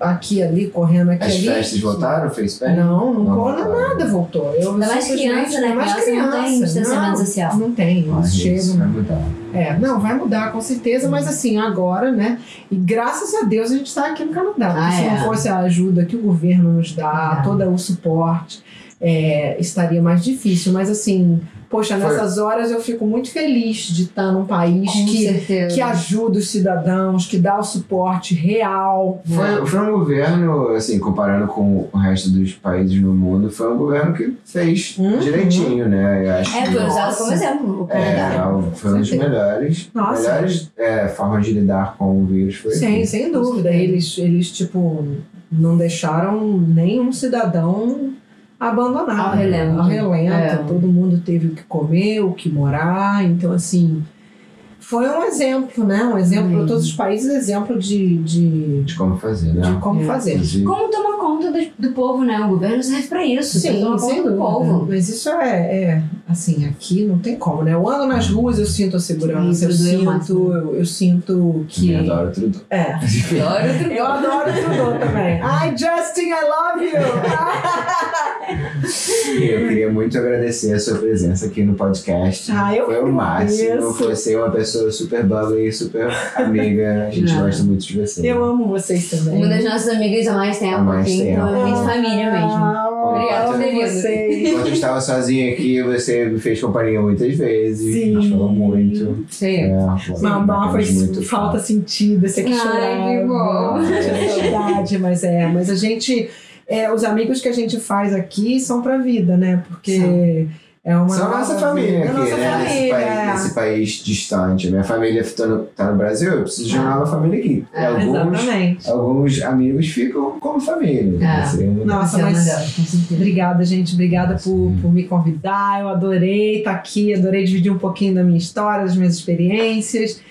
aqui ali, correndo aqui As ali. festas voltaram? Fez pé? Não, não, Não nada, voltou. Eu Ainda mais criança, né? mais Criança não tem distanciamento Não, social. Não tem, Ah, eles isso vai chegam. mudar. É, não, vai mudar com certeza, mas assim, agora, né? E graças a Deus a gente está aqui no Canadá. Ah, se é. não fosse a ajuda que o governo nos dá, É. todo o suporte, é, estaria mais difícil. Mas assim, poxa, Foi. nessas horas eu fico muito feliz de estar num país Com que, certeza. que ajuda os cidadãos, que dá o suporte real. Foi, foi um governo, assim, comparando com o resto dos países no mundo, foi um governo que fez Uhum. direitinho, né? Eu acho É, que foi usado como exemplo o é, Canadá. foi um dos melhores, Nossa. melhores é, formas de lidar com o vírus. Foi Sim, aqui. sem dúvida. Eles, eles, tipo, não deixaram nenhum cidadão abandonado. Ao relento. Ao relento. É. Todo mundo teve o que comer, o que morar. Então, assim, foi um exemplo, né? Um exemplo para todos os países, exemplo de, de, De como fazer, né? de como É. fazer. Inclusive, Como tomar conta do, do povo, né? O governo serve pra isso. Sim, tomar sem conta do povo. Mas isso é, é, assim, aqui não tem como, né? Eu ando nas ruas, eu sinto a segurança, eu sinto, máximo. eu, eu sinto que. eu adoro tudo. É. Adoro Eu adoro o Trudeau também. Ai, Justin, I love you! Eu queria muito agradecer a sua presença aqui no podcast. Ah, eu Foi o máximo. Você é uma pessoa super bubbly, super amiga. A gente Não. gosta muito de você. Eu amo vocês também. Uma das nossas amigas há mais tempo, Há mais tempo. então é muito família mesmo. Obrigada vocês. Enquanto eu estava sozinha aqui, você me fez companhia muitas vezes. Sim. A gente falou muito. Sim. É, Mamá foi batemos muito falta papo. sentida, você que Ai, chorava. que bom. Saudade, mas é, mas a gente, é, os amigos que a gente faz aqui são pra vida, né? Porque é uma São a nossa família é aqui, nossa né? Nesse, família, país, é. nesse país distante. Minha família tá no, tá no Brasil, eu preciso de uma nova família aqui. É, alguns, Exatamente. alguns amigos ficam como família. né? É. Muito- Nossa, é mas. Obrigada, gente. Obrigada por, por me convidar. Eu adorei estar aqui, adorei dividir um pouquinho da minha história, das minhas experiências.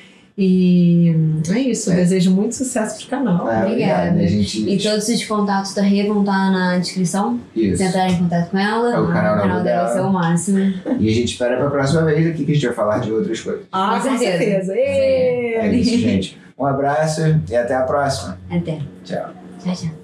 E é isso. Eu É. desejo muito sucesso pro canal. É, Obrigada. A gente... E todos os contatos da Rê vão estar na descrição. Isso. Se entrar em contato com ela, É o canal o canal dela ser o máximo. E a gente espera pra próxima vez aqui que a gente vai falar de outras coisas. Ah, Com com certeza. certeza. É isso, gente. Um abraço e até a próxima. Até. Tchau. Tchau, tchau.